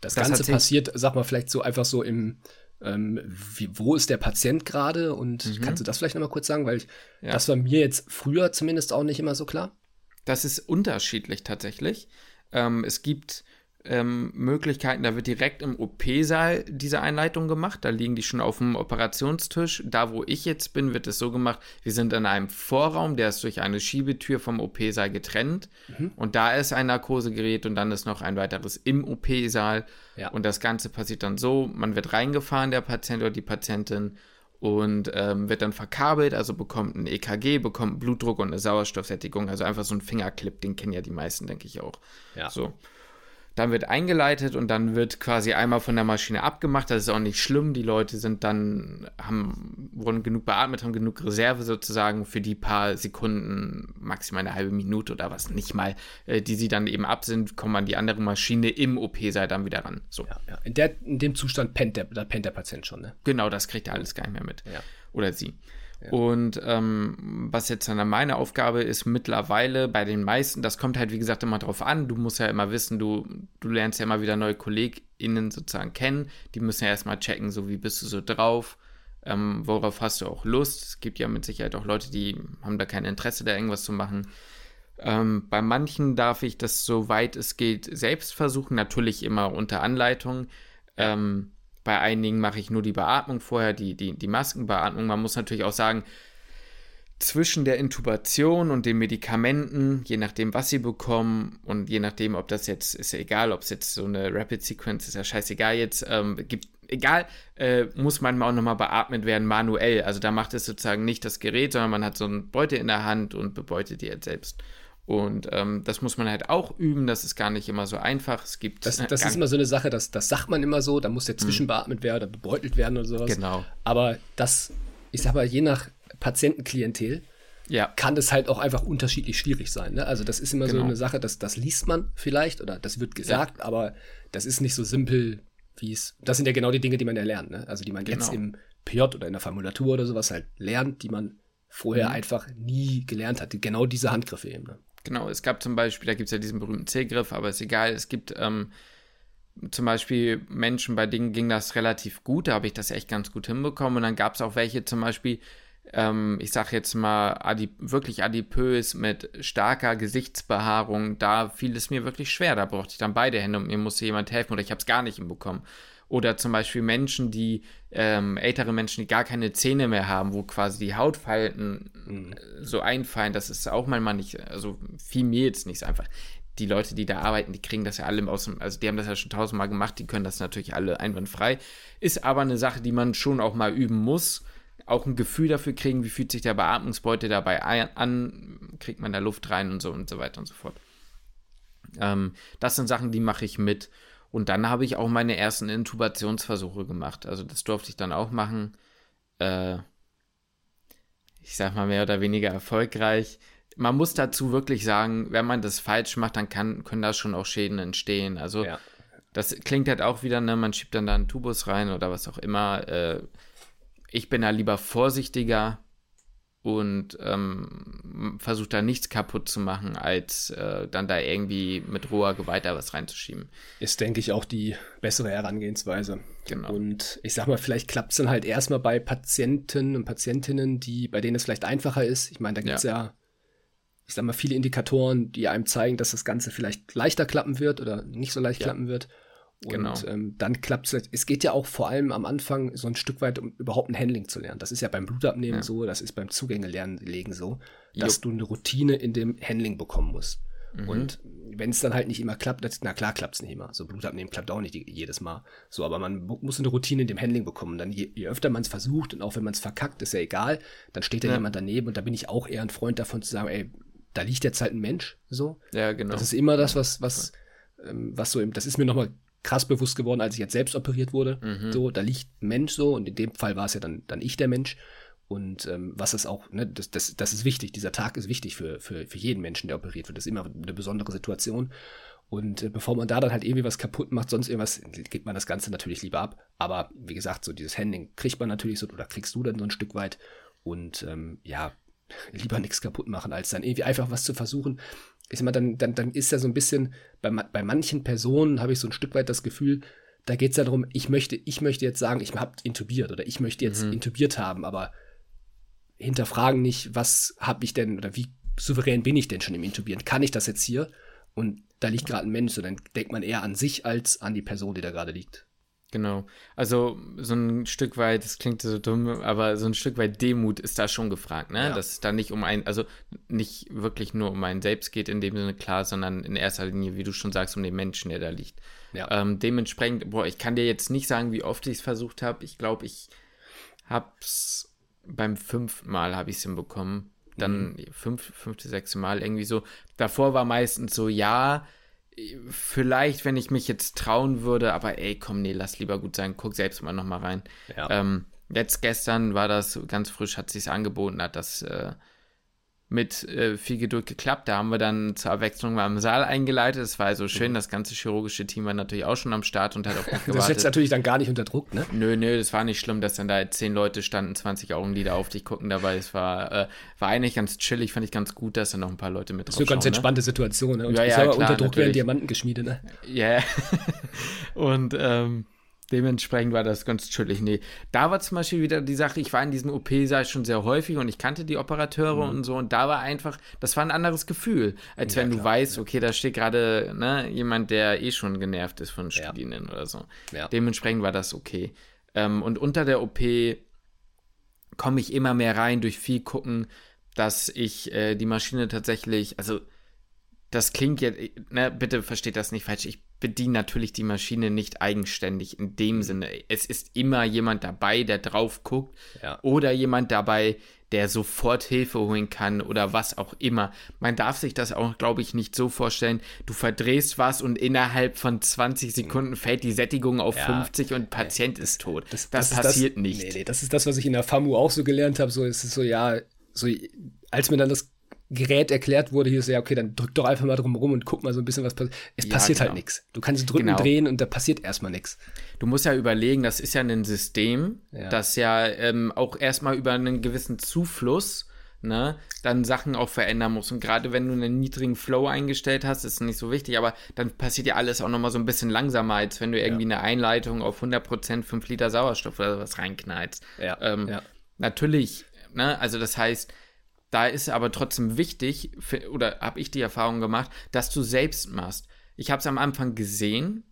Speaker 1: das, das Ganze passiert, sag mal, vielleicht so einfach so im, ähm, wie, wo ist der Patient gerade? Und mhm. kannst du das vielleicht nochmal kurz sagen? Weil ich, ja. das war mir jetzt früher zumindest auch nicht immer so klar.
Speaker 2: Das ist unterschiedlich tatsächlich. Ähm, es gibt ähm, Möglichkeiten. Da wird direkt im OP-Saal diese Einleitung gemacht. Da liegen die schon auf dem Operationstisch. Da, wo ich jetzt bin, wird es so gemacht, wir sind in einem Vorraum, der ist durch eine Schiebetür vom OP-Saal getrennt. Mhm. Und da ist ein Narkosegerät und dann ist noch ein weiteres im OP-Saal. Ja. Und das Ganze passiert dann so, man wird reingefahren, der Patient oder die Patientin, und ähm, wird dann verkabelt, also bekommt ein EKG, bekommt Blutdruck und eine Sauerstoffsättigung, also einfach so ein Fingerclip, den kennen ja die meisten, denke ich auch. Ja. So. Dann wird eingeleitet und dann wird quasi einmal von der Maschine abgemacht. Das ist auch nicht schlimm. Die Leute sind dann, haben, wurden genug beatmet, haben genug Reserve sozusagen für die paar Sekunden, maximal eine halbe Minute oder was, nicht mal, äh, die sie dann eben ab sind, kommen an die andere Maschine im OP-Saal dann wieder ran. So.
Speaker 1: Ja, ja. In, der, in dem Zustand pennt der, da pennt der Patient schon, ne?
Speaker 2: Genau, das kriegt er alles gar nicht mehr mit. Ja. Oder sie. Und ähm, was jetzt dann meine Aufgabe ist, mittlerweile bei den meisten, das kommt halt wie gesagt immer drauf an, du musst ja immer wissen, du, du lernst ja immer wieder neue KollegInnen sozusagen kennen, die müssen ja erstmal checken, so wie bist du so drauf, ähm, worauf hast du auch Lust. Es gibt ja mit Sicherheit auch Leute, die haben da kein Interesse, da irgendwas zu machen. Ähm, bei manchen darf ich das, soweit es geht, selbst versuchen, natürlich immer unter Anleitung. Ähm, bei einigen mache ich nur die Beatmung vorher, die, die, die Maskenbeatmung. Man muss natürlich auch sagen, zwischen der Intubation und den Medikamenten, je nachdem, was sie bekommen und je nachdem, ob das jetzt, ist ja egal, ob es jetzt so eine Rapid Sequence ist, ja scheißegal jetzt, ähm, gibt, egal, äh, muss manchmal auch nochmal beatmet werden, manuell. Also da macht es sozusagen nicht das Gerät, sondern man hat so einen Beutel in der Hand und bebeutet die jetzt selbst. Und ähm, das muss man halt auch üben, das ist gar nicht immer so einfach. Es gibt.
Speaker 1: Das, das ist immer so eine Sache, das, das sagt man immer so, da muss der mhm. zwischenbeatmet werden oder bebeutelt werden oder sowas.
Speaker 2: Genau.
Speaker 1: Aber das, ich sag mal, je nach Patientenklientel ja. kann das halt auch einfach unterschiedlich schwierig sein. Ne? Also das ist immer genau. so eine Sache, das, das liest man vielleicht oder das wird gesagt, ja. aber das ist nicht so simpel, wie es. Das sind ja genau die Dinge, die man ja lernt. Ne? Also die man genau. jetzt im PJ oder in der Formulatur oder sowas halt lernt, die man vorher mhm. einfach nie gelernt hat. Genau diese Handgriffe eben. Ne?
Speaker 2: Genau, es gab zum Beispiel, da gibt es ja diesen berühmten C-Griff, aber ist egal, es gibt ähm, zum Beispiel Menschen, bei denen ging das relativ gut, da habe ich das echt ganz gut hinbekommen. Und dann gab es auch welche zum Beispiel, ähm, ich sage jetzt mal, adip wirklich adipös mit starker Gesichtsbehaarung, da fiel es mir wirklich schwer. Da brauchte ich dann beide Hände und mir musste jemand helfen oder ich habe es gar nicht hinbekommen. Oder zum Beispiel Menschen, die, ähm, ältere Menschen, die gar keine Zähne mehr haben, wo quasi die Hautfalten mhm. so einfallen, das ist auch manchmal nicht, also fiel mir jetzt nicht so einfach. Die Leute, die da arbeiten, die kriegen das ja alle aus dem, also die haben das ja schon tausendmal gemacht, die können das natürlich alle einwandfrei. Ist aber eine Sache, die man schon auch mal üben muss. Auch ein Gefühl dafür kriegen, wie fühlt sich der Beatmungsbeutel dabei an, kriegt man da Luft rein und so und so weiter und so fort. Ähm, das sind Sachen, die mache ich mit. Und dann habe ich auch meine ersten Intubationsversuche gemacht. Also das durfte ich dann auch machen. Äh, ich sag mal mehr oder weniger erfolgreich. Man muss dazu wirklich sagen, wenn man das falsch macht, dann kann, können da schon auch Schäden entstehen. Also ja. das klingt halt auch wieder, ne, man schiebt dann da einen Tubus rein oder was auch immer. Äh, ich bin da lieber vorsichtiger. Und ähm, versucht da nichts kaputt zu machen, als äh, dann da irgendwie mit roher Gewalt da was reinzuschieben.
Speaker 1: Ist, denke ich, auch die bessere Herangehensweise. Genau. Und ich sag mal, vielleicht klappt es dann halt erstmal bei Patienten und Patientinnen, die, bei denen es vielleicht einfacher ist. Ich meine, da gibt es ja. ja, ich sag mal, viele Indikatoren, die einem zeigen, dass das Ganze vielleicht leichter klappen wird oder nicht so leicht ja. klappen wird. Genau. Und ähm, dann klappt es. Es geht ja auch vor allem am Anfang so ein Stück weit, um überhaupt ein Handling zu lernen. Das ist ja beim Blutabnehmen ja. so, das ist beim Zugänge lernen legen so, dass jo. du eine Routine in dem Handling bekommen musst. Mhm. Und wenn es dann halt nicht immer klappt, das, na klar klappt es nicht immer. So Blutabnehmen klappt auch nicht jedes Mal. So, aber man muss eine Routine in dem Handling bekommen. dann je, je öfter man es versucht und auch wenn man es verkackt, ist ja egal, dann steht da ja. jemand daneben und da bin ich auch eher ein Freund davon zu sagen, ey, da liegt jetzt halt ein Mensch. So.
Speaker 2: Ja, genau.
Speaker 1: Das ist immer das, was, was, ähm, was so, im, das ist mir nochmal krass bewusst geworden, als ich jetzt selbst operiert wurde. Mhm. So, da liegt ein Mensch so und in dem Fall war es ja dann, dann ich der Mensch. Und ähm, was ist auch, ne, das, das, das ist wichtig, dieser Tag ist wichtig für, für, für jeden Menschen, der operiert wird. Das ist immer eine besondere Situation. Und äh, bevor man da dann halt irgendwie was kaputt macht, sonst irgendwas, gibt man das Ganze natürlich lieber ab. Aber wie gesagt, so dieses Handling kriegt man natürlich so, oder kriegst du dann so ein Stück weit. Und ähm, ja, lieber nichts kaputt machen, als dann irgendwie einfach was zu versuchen, ich sag mal, dann, dann, dann ist ja so ein bisschen, bei, bei manchen Personen habe ich so ein Stück weit das Gefühl, da geht es ja darum, ich möchte, ich möchte jetzt sagen, ich habe intubiert oder ich möchte jetzt mhm. intubiert haben, aber hinterfragen nicht, was habe ich denn oder wie souverän bin ich denn schon im Intubieren? Kann ich das jetzt hier? Und da liegt gerade ein Mensch, so dann denkt man eher an sich als an die Person, die da gerade liegt.
Speaker 2: Genau. Also so ein Stück weit, das klingt so dumm, aber so ein Stück weit Demut ist da schon gefragt, ne? Ja. Dass es da nicht um ein, also nicht wirklich nur um einen selbst geht in dem Sinne klar, sondern in erster Linie, wie du schon sagst, um den Menschen, der da liegt. Ja. Ähm, dementsprechend, boah, ich kann dir jetzt nicht sagen, wie oft ich es versucht habe. Ich glaube, ich hab's beim fünften Mal habe ich es hinbekommen. Dann mhm. fünf, fünfte, sechste Mal irgendwie so. Davor war meistens so, ja, vielleicht, wenn ich mich jetzt trauen würde, aber ey, komm, nee, lass lieber gut sein, guck selbst mal nochmal rein. Ja. Ähm, jetzt gestern war das ganz frisch, hat sich angeboten, hat das äh, mit äh, viel Geduld geklappt. Da haben wir dann zur Abwechslung mal im Saal eingeleitet. Es war also schön. Mhm. Das ganze chirurgische Team war natürlich auch schon am Start und hat auf mich
Speaker 1: gewartet. Das setzt natürlich dann gar nicht unter Druck, ne?
Speaker 2: Nö, nö, das war nicht schlimm, dass dann da zehn Leute standen, 20 Augenlider auf dich gucken dabei. Es war, äh, war eigentlich ganz chillig, fand ich ganz gut, dass da noch ein paar Leute mit drauf
Speaker 1: So ganz ne? entspannte ne? Situation, ne? Und ja, ja, klar, unter Druck natürlich. werden Diamanten geschmiedet, ne?
Speaker 2: Ja, yeah. und ähm, Dementsprechend war das ganz chillig. Nee, da war zum Beispiel wieder die Sache, ich war in diesem OP-Saal schon sehr häufig und ich kannte die Operateure mhm. und so und da war einfach, das war ein anderes Gefühl, als ja, wenn klar, du weißt, ja. okay, da steht gerade ne, jemand, der eh schon genervt ist von Studierenden ja. oder so. Dementsprechend war das okay. Ähm, und unter der OP komme ich immer mehr rein durch viel gucken, dass ich äh, die Maschine tatsächlich, also das klingt jetzt, ne, bitte versteht das nicht falsch. Ich bediene natürlich die Maschine nicht eigenständig in dem mhm. Sinne. Es ist immer jemand dabei, der drauf guckt ja. oder jemand dabei, der sofort Hilfe holen kann oder was auch immer. Man darf sich das auch, glaube ich, nicht so vorstellen. Du verdrehst was und innerhalb von 20 Sekunden fällt die Sättigung auf ja. 50 und Patient ist tot. Das, das, das passiert
Speaker 1: das,
Speaker 2: nicht.
Speaker 1: Nee, nee, das ist das, was ich in der FAMU auch so gelernt habe. So ist es so, ja, so als mir dann das Gerät erklärt wurde, hier ist ja, okay, dann drück doch einfach mal drum rum und guck mal so ein bisschen, was passiert. Es ja, passiert halt genau. halt nichts. Du kannst drücken, genau. drehen und da passiert erstmal nichts.
Speaker 2: Du musst ja überlegen, das ist ja ein System, ja. das ja ähm, auch erstmal über einen gewissen Zufluss ne, dann Sachen auch verändern muss. Und gerade wenn du einen niedrigen Flow eingestellt hast, ist nicht so wichtig, aber dann passiert ja alles auch nochmal so ein bisschen langsamer, als wenn du irgendwie ja. eine Einleitung auf 100% 5 Liter Sauerstoff oder sowas reinknallst. Ja. Ähm, ja. Natürlich, ne, also das heißt, da ist aber trotzdem wichtig, für, oder habe ich die Erfahrung gemacht, dass du selbst machst. Ich habe es am Anfang gesehen,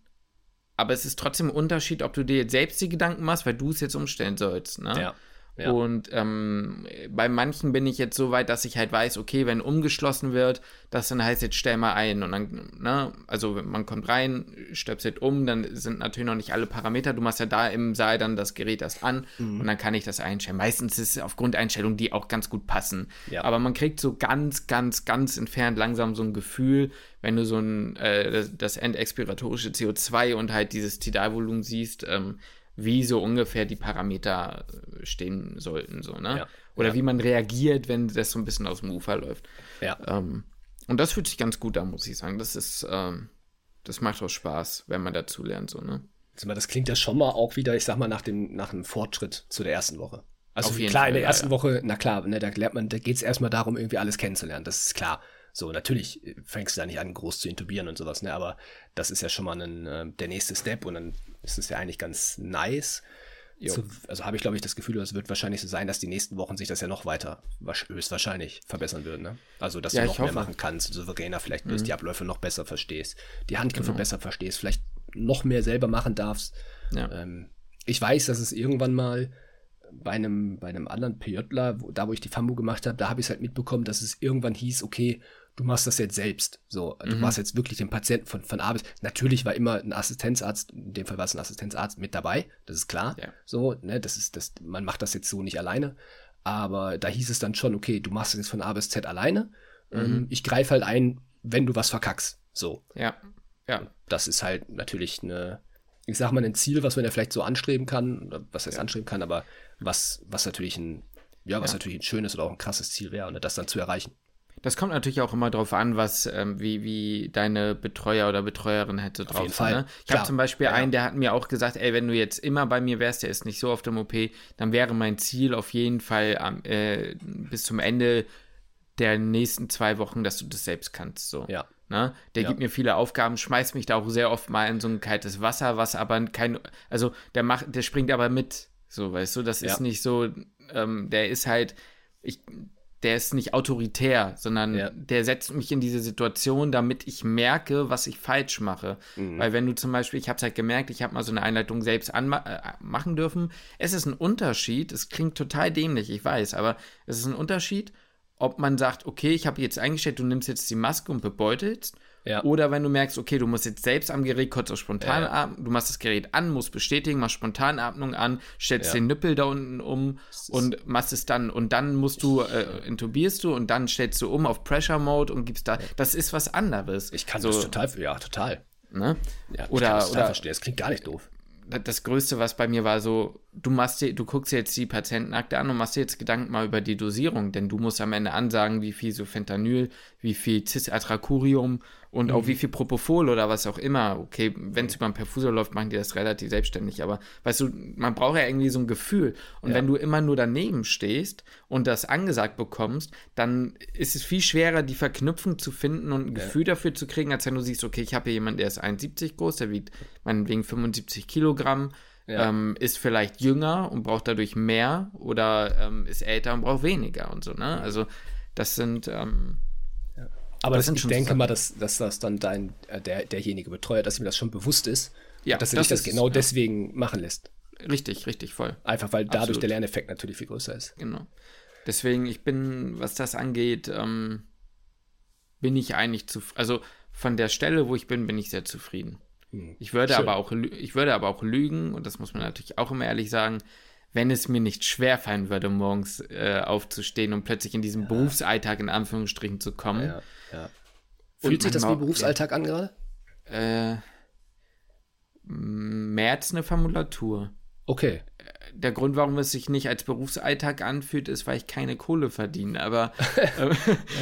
Speaker 2: aber es ist trotzdem ein Unterschied, ob du dir jetzt selbst die Gedanken machst, weil du es jetzt umstellen sollst. Ne? Ja. Ja. Und ähm, bei manchen bin ich jetzt so weit, dass ich halt weiß, okay, wenn umgeschlossen wird, das dann heißt, jetzt stell mal ein. Und dann, ne, also man kommt rein, stöpselt um, dann sind natürlich noch nicht alle Parameter. Du machst ja da im Saal dann das Gerät erst an mhm. und dann kann ich das einstellen. Meistens ist es aufgrund Einstellungen, die auch ganz gut passen. Ja. Aber man kriegt so ganz, ganz, ganz entfernt langsam so ein Gefühl, wenn du so ein, äh, das endexpiratorische CO2 und halt dieses Tidalvolumen siehst, ähm, wie so ungefähr die Parameter äh, stehen sollten, so, ne? Ja. Oder ja. wie man reagiert, wenn das so ein bisschen aus dem Ufer läuft. Ja. Ähm, und das fühlt sich ganz gut an, muss ich sagen. Das ist, ähm, das macht auch Spaß, wenn man dazu lernt, so, ne?
Speaker 1: Das klingt ja schon mal auch wieder, ich sag mal, nach dem, nach einem Fortschritt zu der ersten Woche. Also klar, Fall, in der ersten ja. Woche, na klar, ne, da lernt man, da geht es erstmal darum, irgendwie alles kennenzulernen. Das ist klar. So, natürlich fängst du da nicht an, groß zu intubieren und sowas, ne? Aber das ist ja schon mal ein, äh, der nächste Step und dann ist es ja eigentlich ganz nice. So, also habe ich, glaube ich, das Gefühl, es wird wahrscheinlich so sein, dass die nächsten Wochen sich das ja noch weiter höchstwahrscheinlich verbessern wird. Ne? Also, dass ja, du noch mehr machen kannst, souveräner vielleicht mhm. die Abläufe noch besser verstehst, die Handgriffe genau. besser verstehst, vielleicht noch mehr selber machen darfst. Ja. Ähm, ich weiß, dass es irgendwann mal bei einem, bei einem anderen PJler, wo, da wo ich die FAMU gemacht habe, da habe ich es halt mitbekommen, dass es irgendwann hieß, okay, du machst das jetzt selbst. So, du mhm. machst jetzt wirklich den Patienten von, von A bis. Natürlich war immer ein Assistenzarzt, in dem Fall war es ein Assistenzarzt mit dabei, das ist klar. Ja. So, ne, das ist, das, man macht das jetzt so nicht alleine. Aber da hieß es dann schon, okay, du machst es jetzt von A bis Z alleine. Ähm, mhm. ich greife halt ein, wenn du was verkackst. So.
Speaker 2: Ja. Ja.
Speaker 1: Das ist halt natürlich eine, ich sag mal, ein Ziel, was man ja vielleicht so anstreben kann, was heißt ja. anstreben kann, aber was, was natürlich ein, ja, was ja. natürlich ein schönes oder auch ein krasses Ziel wäre, ne, das dann zu erreichen.
Speaker 2: Das kommt natürlich auch immer darauf an, was, ähm, wie, wie deine Betreuer oder Betreuerin hätte drauf. Auf jeden Fall. Ne? Ich habe zum Beispiel ja, einen, der hat mir auch gesagt, ey, wenn du jetzt immer bei mir wärst, der ist nicht so auf dem OP, dann wäre mein Ziel auf jeden Fall äh, bis zum Ende der nächsten zwei Wochen, dass du das selbst kannst. So.
Speaker 1: Ja.
Speaker 2: Ne? Der ja. gibt mir viele Aufgaben, schmeißt mich da auch sehr oft mal in so ein kaltes Wasser, was aber kein, also der macht, der springt aber mit. So, weißt du, das ist ja. nicht so, ähm, der ist halt, ich, der ist nicht autoritär, sondern ja. der setzt mich in diese Situation, damit ich merke, was ich falsch mache. Mhm. Weil wenn du zum Beispiel, ich habe es halt gemerkt, ich habe mal so eine Einleitung selbst äh, dürfen. Es ist ein Unterschied, es klingt total dämlich, ich weiß, aber es ist ein Unterschied, ob man sagt, okay, ich habe jetzt eingestellt, du nimmst jetzt die Maske und bebeutelst ja. Oder wenn du merkst, okay, du musst jetzt selbst am Gerät kurz auf Spontanatmung, ja. du machst das Gerät an, musst bestätigen, machst Spontanatmung an, stellst ja. den Nippel da unten um und machst es dann. Und dann musst du, äh, intubierst du und dann stellst du um auf Pressure Mode und gibst da. Das ist was anderes.
Speaker 1: Ich kann so, das total, ja, total.
Speaker 2: Ne?
Speaker 1: Ja, oder, ich kann das total oder, verstehen. Das klingt gar nicht doof
Speaker 2: das Größte, was bei mir war, so, du machst dir, du guckst dir jetzt die Patientenakte an und machst dir jetzt Gedanken mal über die Dosierung, denn du musst am Ende ansagen, wie viel so Fentanyl, wie viel Cisatracurium und mhm. auch wie viel Propofol oder was auch immer. Okay, wenn es über einen Perfusor läuft, machen die das relativ selbstständig, aber weißt du, man braucht ja irgendwie so ein Gefühl. Und ja. wenn du immer nur daneben stehst und das angesagt bekommst, dann ist es viel schwerer, die Verknüpfung zu finden und ein ja. Gefühl dafür zu kriegen, als wenn du siehst, okay, ich habe hier jemanden, der ist 1,70 groß, der wiegt meinetwegen 75 Kilogramm. Ja. Ähm, ist vielleicht jünger und braucht dadurch mehr oder ähm, ist älter und braucht weniger und so, ne? Also das sind ähm,
Speaker 1: aber das, ich denke mal, dass, dass das dann dein, äh, der, derjenige Betreuer, dass ihm das schon bewusst ist. Ja, dass er das dich das genau ja. deswegen machen lässt.
Speaker 2: Richtig, richtig, voll.
Speaker 1: Einfach weil dadurch Absolut. der Lerneffekt natürlich viel größer ist.
Speaker 2: Genau. Deswegen, ich bin, was das angeht, ähm, bin ich eigentlich zu, also von der Stelle, wo ich bin, bin ich sehr zufrieden. Hm. Ich würde Schön. aber auch, ich würde aber auch lügen, und das muss man natürlich auch immer ehrlich sagen, wenn es mir nicht schwerfallen würde, morgens äh, aufzustehen und plötzlich in diesen ja. Berufsalltag in Anführungsstrichen zu kommen. Ja, ja.
Speaker 1: Fühlt sich das wie Berufsalltag an gerade?
Speaker 2: Äh, mehr als eine Formulatur.
Speaker 1: Okay.
Speaker 2: Der Grund, warum es sich nicht als Berufsalltag anfühlt, ist, weil ich keine Kohle verdiene. Aber, äh,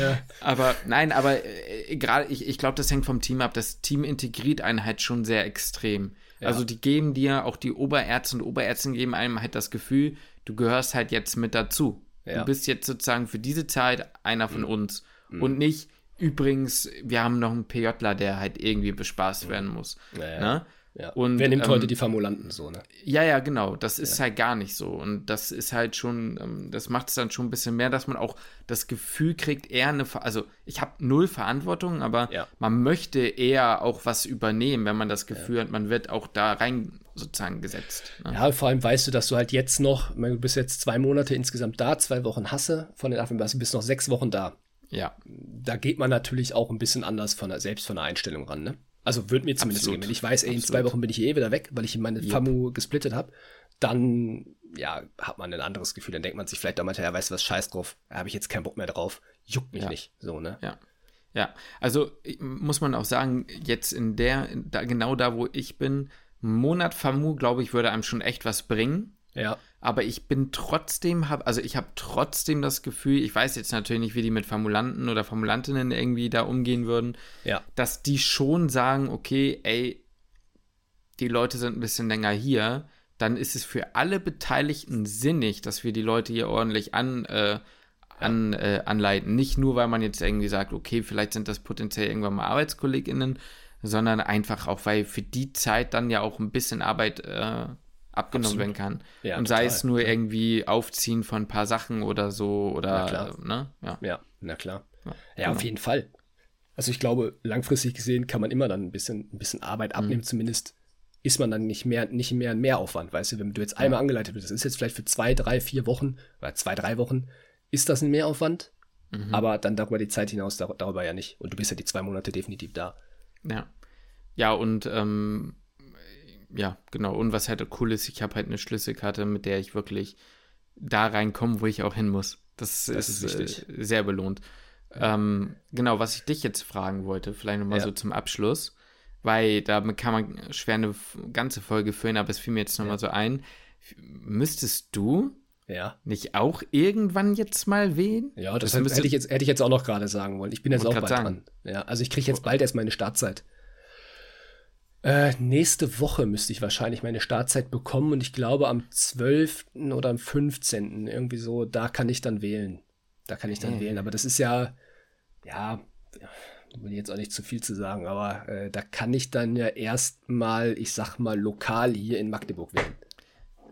Speaker 2: ja. aber nein, aber äh, gerade, ich, ich glaube, das hängt vom Team ab. Das Team integriert einen halt schon sehr extrem. Ja. Also die geben dir, auch die Oberärzte und Oberärzte geben einem halt das Gefühl, du gehörst halt jetzt mit dazu. Ja. Du bist jetzt sozusagen für diese Zeit einer von mhm. uns. Mhm. Und nicht, übrigens, wir haben noch einen PJler, der halt irgendwie bespaßt mhm. werden muss. Ne?
Speaker 1: Ja. Und, Wer nimmt ähm, heute die Formulanten so, ne?
Speaker 2: Ja, ja, genau. Das ist ja. halt gar nicht so. Und das ist halt schon, ähm, das macht es dann schon ein bisschen mehr, dass man auch das Gefühl kriegt, eher eine, also ich habe null Verantwortung, aber ja. man möchte eher auch was übernehmen, wenn man das Gefühl hat, man wird auch da rein sozusagen gesetzt.
Speaker 1: Ne? Ja, vor allem weißt du, dass du halt jetzt noch, du bist jetzt zwei Monate insgesamt da, zwei Wochen Hasse von den Affenbassen, bist noch sechs Wochen da.
Speaker 2: Ja.
Speaker 1: Da geht man natürlich auch ein bisschen anders von der, selbst von der Einstellung ran, ne? Also wird mir zumindest Absolut. gehen. Wenn ich weiß, ey, in zwei Wochen bin ich eh wieder weg, weil ich meine yep. FAMU gesplittet habe, dann ja, hat man ein anderes Gefühl. Dann denkt man sich vielleicht damals, ja, weißt du was, scheiß drauf, habe ich jetzt keinen Bock mehr drauf, juckt mich ja. nicht. So, ne?
Speaker 2: Ja. Ja, also muss man auch sagen, jetzt in der, da, genau da, wo ich bin, Monat FAMU, glaube ich, würde einem schon echt was bringen.
Speaker 1: Ja.
Speaker 2: Aber ich bin trotzdem, hab, also ich habe trotzdem das Gefühl, ich weiß jetzt natürlich nicht, wie die mit Formulanten oder Formulantinnen irgendwie da umgehen würden,
Speaker 1: ja.
Speaker 2: dass die schon sagen, okay, ey, die Leute sind ein bisschen länger hier, dann ist es für alle Beteiligten sinnig, dass wir die Leute hier ordentlich an, äh, an, äh, anleiten. Nicht nur, weil man jetzt irgendwie sagt, okay, vielleicht sind das potenziell irgendwann mal ArbeitskollegInnen, sondern einfach auch, weil für die Zeit dann ja auch ein bisschen Arbeit äh, abgenommen Absolut. werden kann. Ja, und total. sei es nur irgendwie Aufziehen von ein paar Sachen oder so oder,
Speaker 1: ne? Ja. ja, na klar. Ja, genau. auf jeden Fall. Also ich glaube, langfristig gesehen kann man immer dann ein bisschen, ein bisschen Arbeit abnehmen, mhm. zumindest ist man dann nicht mehr, nicht mehr ein Mehraufwand, weißt du, wenn du jetzt einmal angeleitet bist, das ist jetzt vielleicht für zwei, drei, vier Wochen oder zwei, drei Wochen, ist das ein Mehraufwand, mhm. aber dann darüber die Zeit hinaus darüber ja nicht. Und du bist ja die zwei Monate definitiv da.
Speaker 2: Ja. Ja, und ähm, ja, genau. Und was halt cool ist, ich habe halt eine Schlüsselkarte, mit der ich wirklich da reinkomme, wo ich auch hin muss. Das, das ist, ist äh, sehr belohnt. Ja. Ähm, genau, was ich dich jetzt fragen wollte, vielleicht nochmal ja. so zum Abschluss, weil da kann man schwer eine ganze Folge füllen, aber es fiel mir jetzt nochmal ja. so ein. Müsstest du
Speaker 1: ja.
Speaker 2: nicht auch irgendwann jetzt mal wählen?
Speaker 1: Ja, das, das hätte, ich jetzt, hätte ich jetzt auch noch gerade sagen wollen. Ich bin jetzt auch bald sagen. dran. Ja, also ich kriege jetzt bald erst meine Startzeit. Äh, nächste Woche müsste ich wahrscheinlich meine Startzeit bekommen und ich glaube am 12. oder am 15. irgendwie so, da kann ich dann wählen. Da kann ich dann hey. wählen. Aber das ist ja, ja, will jetzt auch nicht zu viel zu sagen, aber äh, da kann ich dann ja erstmal, ich sag mal, lokal hier in Magdeburg wählen.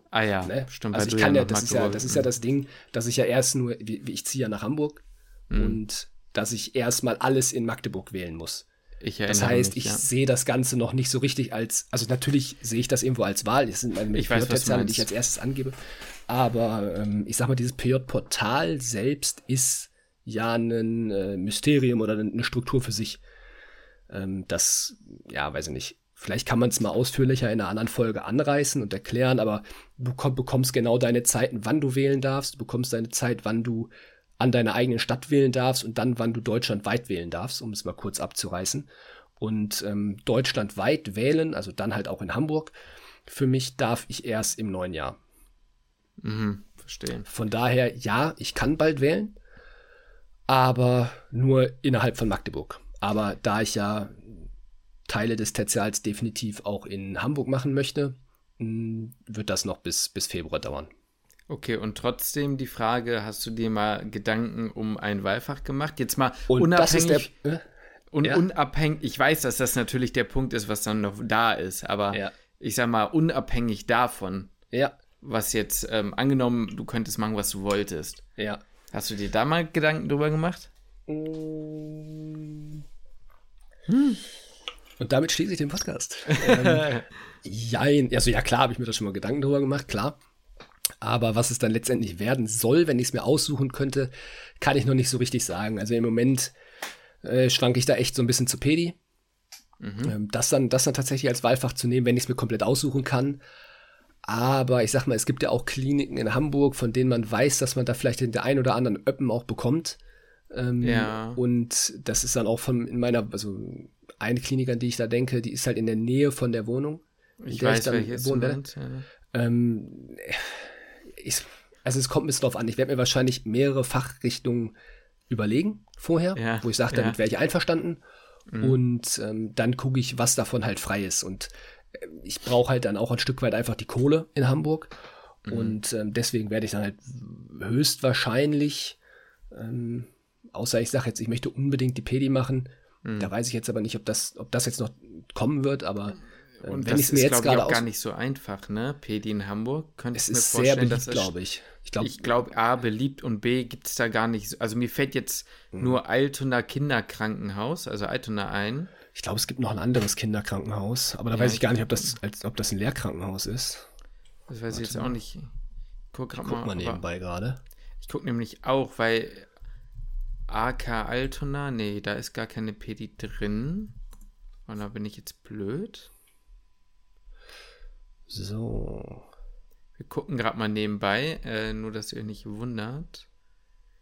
Speaker 2: Ah ja, ne? stimmt.
Speaker 1: Also ich kann ja, das ist ja, das ist ja das Ding, dass ich ja erst nur, wie, ich ziehe ja nach Hamburg mhm. und dass ich erstmal alles in Magdeburg wählen muss. Ich das heißt, mich, ich ja. sehe das Ganze noch nicht so richtig als, also natürlich sehe ich das irgendwo als Wahl. Das sind meine PJ-Zahlen, die ich als erstes angebe. Aber ähm, ich sag mal, dieses PJ-Portal selbst ist ja ein äh, Mysterium oder eine Struktur für sich. Ähm, das, ja, weiß ich nicht. Vielleicht kann man es mal ausführlicher in einer anderen Folge anreißen und erklären, aber du bekommst genau deine Zeiten, wann du wählen darfst. Du bekommst deine Zeit, wann du an deiner eigenen Stadt wählen darfst und dann, wann du deutschlandweit wählen darfst, um es mal kurz abzureißen. Und ähm, deutschlandweit wählen, also dann halt auch in Hamburg, für mich darf ich erst im neuen Jahr.
Speaker 2: Mhm, verstehe.
Speaker 1: Von daher, ja, ich kann bald wählen, aber nur innerhalb von Magdeburg. Aber da ich ja Teile des Tertials definitiv auch in Hamburg machen möchte, wird das noch bis, bis Februar dauern.
Speaker 2: Okay, und trotzdem die Frage, hast du dir mal Gedanken um ein Wahlfach gemacht? Jetzt mal
Speaker 1: und unabhängig. Der, äh,
Speaker 2: und ja. unabhängig, ich weiß, dass das natürlich der Punkt ist, was dann noch da ist, aber ja. ich sag mal, unabhängig davon,
Speaker 1: ja.
Speaker 2: was jetzt, ähm, angenommen, du könntest machen, was du wolltest.
Speaker 1: Ja.
Speaker 2: Hast du dir da mal Gedanken drüber gemacht?
Speaker 1: Hm. Und damit schließe ich den Podcast. ähm, jein, also ja klar, habe ich mir da schon mal Gedanken drüber gemacht, klar. Aber was es dann letztendlich werden soll, wenn ich es mir aussuchen könnte, kann ich noch nicht so richtig sagen. Also im Moment äh, schwanke ich da echt so ein bisschen zu Pedi. Mhm. Ähm, das, dann, das dann tatsächlich als Wahlfach zu nehmen, wenn ich es mir komplett aussuchen kann. Aber ich sag mal, es gibt ja auch Kliniken in Hamburg, von denen man weiß, dass man da vielleicht den einen oder anderen Öppen auch bekommt. Ähm, ja. Und das ist dann auch von in meiner, also eine Klinik, an die ich da denke, die ist halt in der Nähe von der Wohnung.
Speaker 2: Ich weiß, ich dann welche wohne.
Speaker 1: Ja. Ähm, ich, also es kommt ein bisschen drauf an. Ich werde mir wahrscheinlich mehrere Fachrichtungen überlegen vorher, ja, wo ich sage, damit ja. wäre ich einverstanden. Mhm. Und ähm, dann gucke ich, was davon halt frei ist. Und äh, ich brauche halt dann auch ein Stück weit einfach die Kohle in Hamburg. Mhm. Und ähm, deswegen werde ich dann halt höchstwahrscheinlich, ähm, außer ich sage jetzt, ich möchte unbedingt die Pedi machen. Mhm. Da weiß ich jetzt aber nicht, ob das, ob das jetzt noch kommen wird, aber
Speaker 2: ähm, und wenn das ist, glaube ich, auch gar nicht so einfach, ne? PD in Hamburg. Könnte
Speaker 1: es ist sehr beliebt, glaube ich.
Speaker 2: Ich glaube, glaub, A, beliebt und B, gibt es da gar nicht. Also mir fällt jetzt mhm. nur Altona Kinderkrankenhaus, also Altona ein.
Speaker 1: Ich glaube, es gibt noch ein anderes Kinderkrankenhaus, aber da ja, weiß ich gar nicht, ob das, als, ob das ein Lehrkrankenhaus ist.
Speaker 2: Das weiß Warte ich jetzt auch nicht.
Speaker 1: Guck, ich guck mal, nebenbei gerade.
Speaker 2: Ich gucke nämlich auch, weil AK Altona, nee, da ist gar keine PD drin. Und da bin ich jetzt blöd.
Speaker 1: So.
Speaker 2: Wir gucken gerade mal nebenbei, äh, nur dass ihr nicht wundert.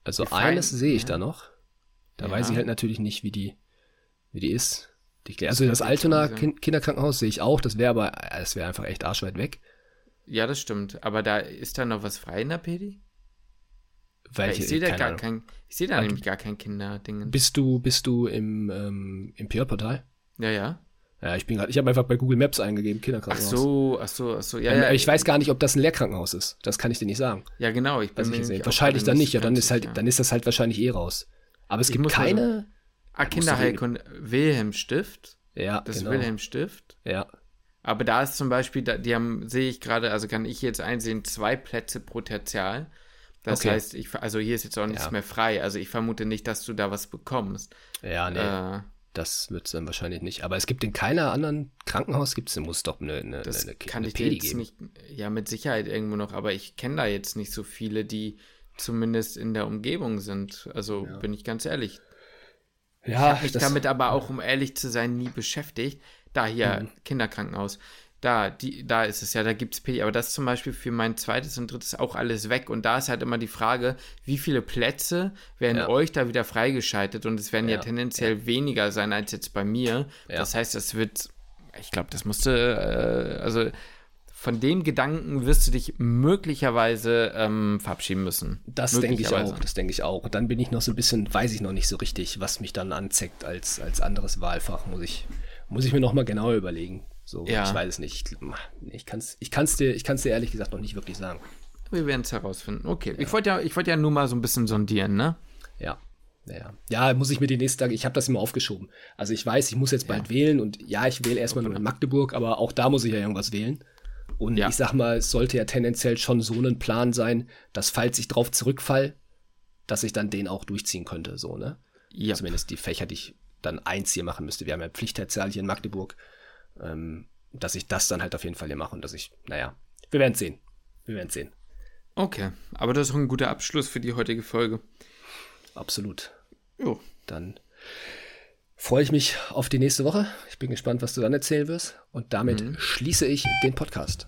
Speaker 1: Also eines sehe ich ja. da noch. Da ja. weiß ich halt natürlich nicht, wie die, wie die ist. Die, also das Altona kind Kinderkrankenhaus sehe ich auch, das wäre aber, das wäre einfach echt arschweit weg.
Speaker 2: Ja, das stimmt. Aber da ist da noch was frei in der Pedi?
Speaker 1: Welche,
Speaker 2: ich sehe da gar Ahnung. kein, ich sehe da nämlich gar kein Kinderding.
Speaker 1: Bist du, bist du im, ähm, im PR-Portal?
Speaker 2: Ja, ja.
Speaker 1: Ja, ich bin gerade, ich habe einfach bei Google Maps eingegeben,
Speaker 2: Ach
Speaker 1: Kinderkrankenhaus.
Speaker 2: so, ach so, ach so. Ja,
Speaker 1: Ähm,
Speaker 2: ja,
Speaker 1: ich weiß gar nicht, ob das ein Lehrkrankenhaus ist. Das kann ich dir nicht sagen.
Speaker 2: Ja, genau. Ich bin
Speaker 1: ich
Speaker 2: auch
Speaker 1: Wahrscheinlich dann nicht. Ja, dann ist halt,
Speaker 2: sicher.
Speaker 1: dann ist das halt wahrscheinlich eh raus. Aber es
Speaker 2: Ich
Speaker 1: gibt
Speaker 2: mal
Speaker 1: keine.
Speaker 2: Ah, Kinderheilkunde Wilhelmstift.
Speaker 1: Ja,
Speaker 2: Das
Speaker 1: genau.
Speaker 2: Wilhelmstift.
Speaker 1: Ja,
Speaker 2: Aber da ist zum Beispiel, die haben, sehe ich gerade, also kann ich jetzt einsehen, zwei Plätze pro Tertial. Das
Speaker 1: Okay.
Speaker 2: heißt, ich, also hier ist jetzt auch nichts
Speaker 1: Ja.
Speaker 2: mehr frei. Also ich vermute nicht, dass du da was bekommst.
Speaker 1: ja, nee.
Speaker 2: Äh,
Speaker 1: Das wird es dann wahrscheinlich nicht. Aber es gibt in keiner anderen Krankenhaus gibt es, muss doch eine, eine,
Speaker 2: das
Speaker 1: eine,
Speaker 2: kann
Speaker 1: eine
Speaker 2: ich
Speaker 1: Pedi
Speaker 2: jetzt
Speaker 1: geben.
Speaker 2: nicht, ja, mit Sicherheit irgendwo noch, aber ich kenne da jetzt nicht so viele, die zumindest in der Umgebung sind. Also bin ich ganz ehrlich.
Speaker 1: Ja,
Speaker 2: mich
Speaker 1: das,
Speaker 2: damit aber auch, um ehrlich zu sein, nie beschäftigt. Da hier,
Speaker 1: Mhm.
Speaker 2: Kinderkrankenhaus. Da, die, da ist es ja, da gibt es PD. Aber das zum Beispiel für mein zweites und drittes auch alles weg. Und da ist halt immer die Frage, wie viele Plätze werden
Speaker 1: Ja.
Speaker 2: euch da wieder freigeschaltet? Und es werden ja,
Speaker 1: Ja,
Speaker 2: tendenziell weniger sein als jetzt bei mir.
Speaker 1: Ja.
Speaker 2: Das heißt, das wird, ich glaube, das musste, äh, also von dem Gedanken wirst du dich möglicherweise ähm, verabschieden müssen.
Speaker 1: das denke ich auch. Das denke ich auch. Und dann bin ich noch so ein bisschen, weiß ich noch nicht so richtig, was mich dann anzeigt als, als anderes Wahlfach. Muss ich, muss ich mir noch mal genauer überlegen. So,
Speaker 2: Ja.
Speaker 1: ich weiß es nicht. Ich, kann es ich kann's dir, ich kann's dir ehrlich gesagt noch nicht wirklich sagen.
Speaker 2: Wir werden es herausfinden. Okay, ich wollte ja, ich wollte ja nur mal so ein bisschen sondieren, ne?
Speaker 1: Ja. Ja, ja, muss ich mir die nächsten Tage, ich habe das immer aufgeschoben. Also ich weiß, ich muss jetzt bald wählen und ja, ich wähle erstmal nur in Magdeburg, aber auch da muss ich ja irgendwas wählen. Und
Speaker 2: Ja.
Speaker 1: ich sag mal, es sollte ja tendenziell schon so ein Plan sein, dass falls ich drauf zurückfall, dass ich dann den auch durchziehen könnte, so, ne?
Speaker 2: Ja.
Speaker 1: Zumindest die Fächer, die ich dann eins hier machen müsste. Wir haben ja Pflichttertial hier in Magdeburg, ähm, dass ich das dann halt auf jeden Fall hier mache und dass ich, naja, wir werden sehen. Wir werden sehen.
Speaker 2: Okay, aber das ist auch ein guter Abschluss für die heutige Folge.
Speaker 1: Absolut.
Speaker 2: Jo.
Speaker 1: Dann freue ich mich auf die nächste Woche. Ich bin gespannt, was du dann erzählen wirst. Und damit schließe ich den Podcast.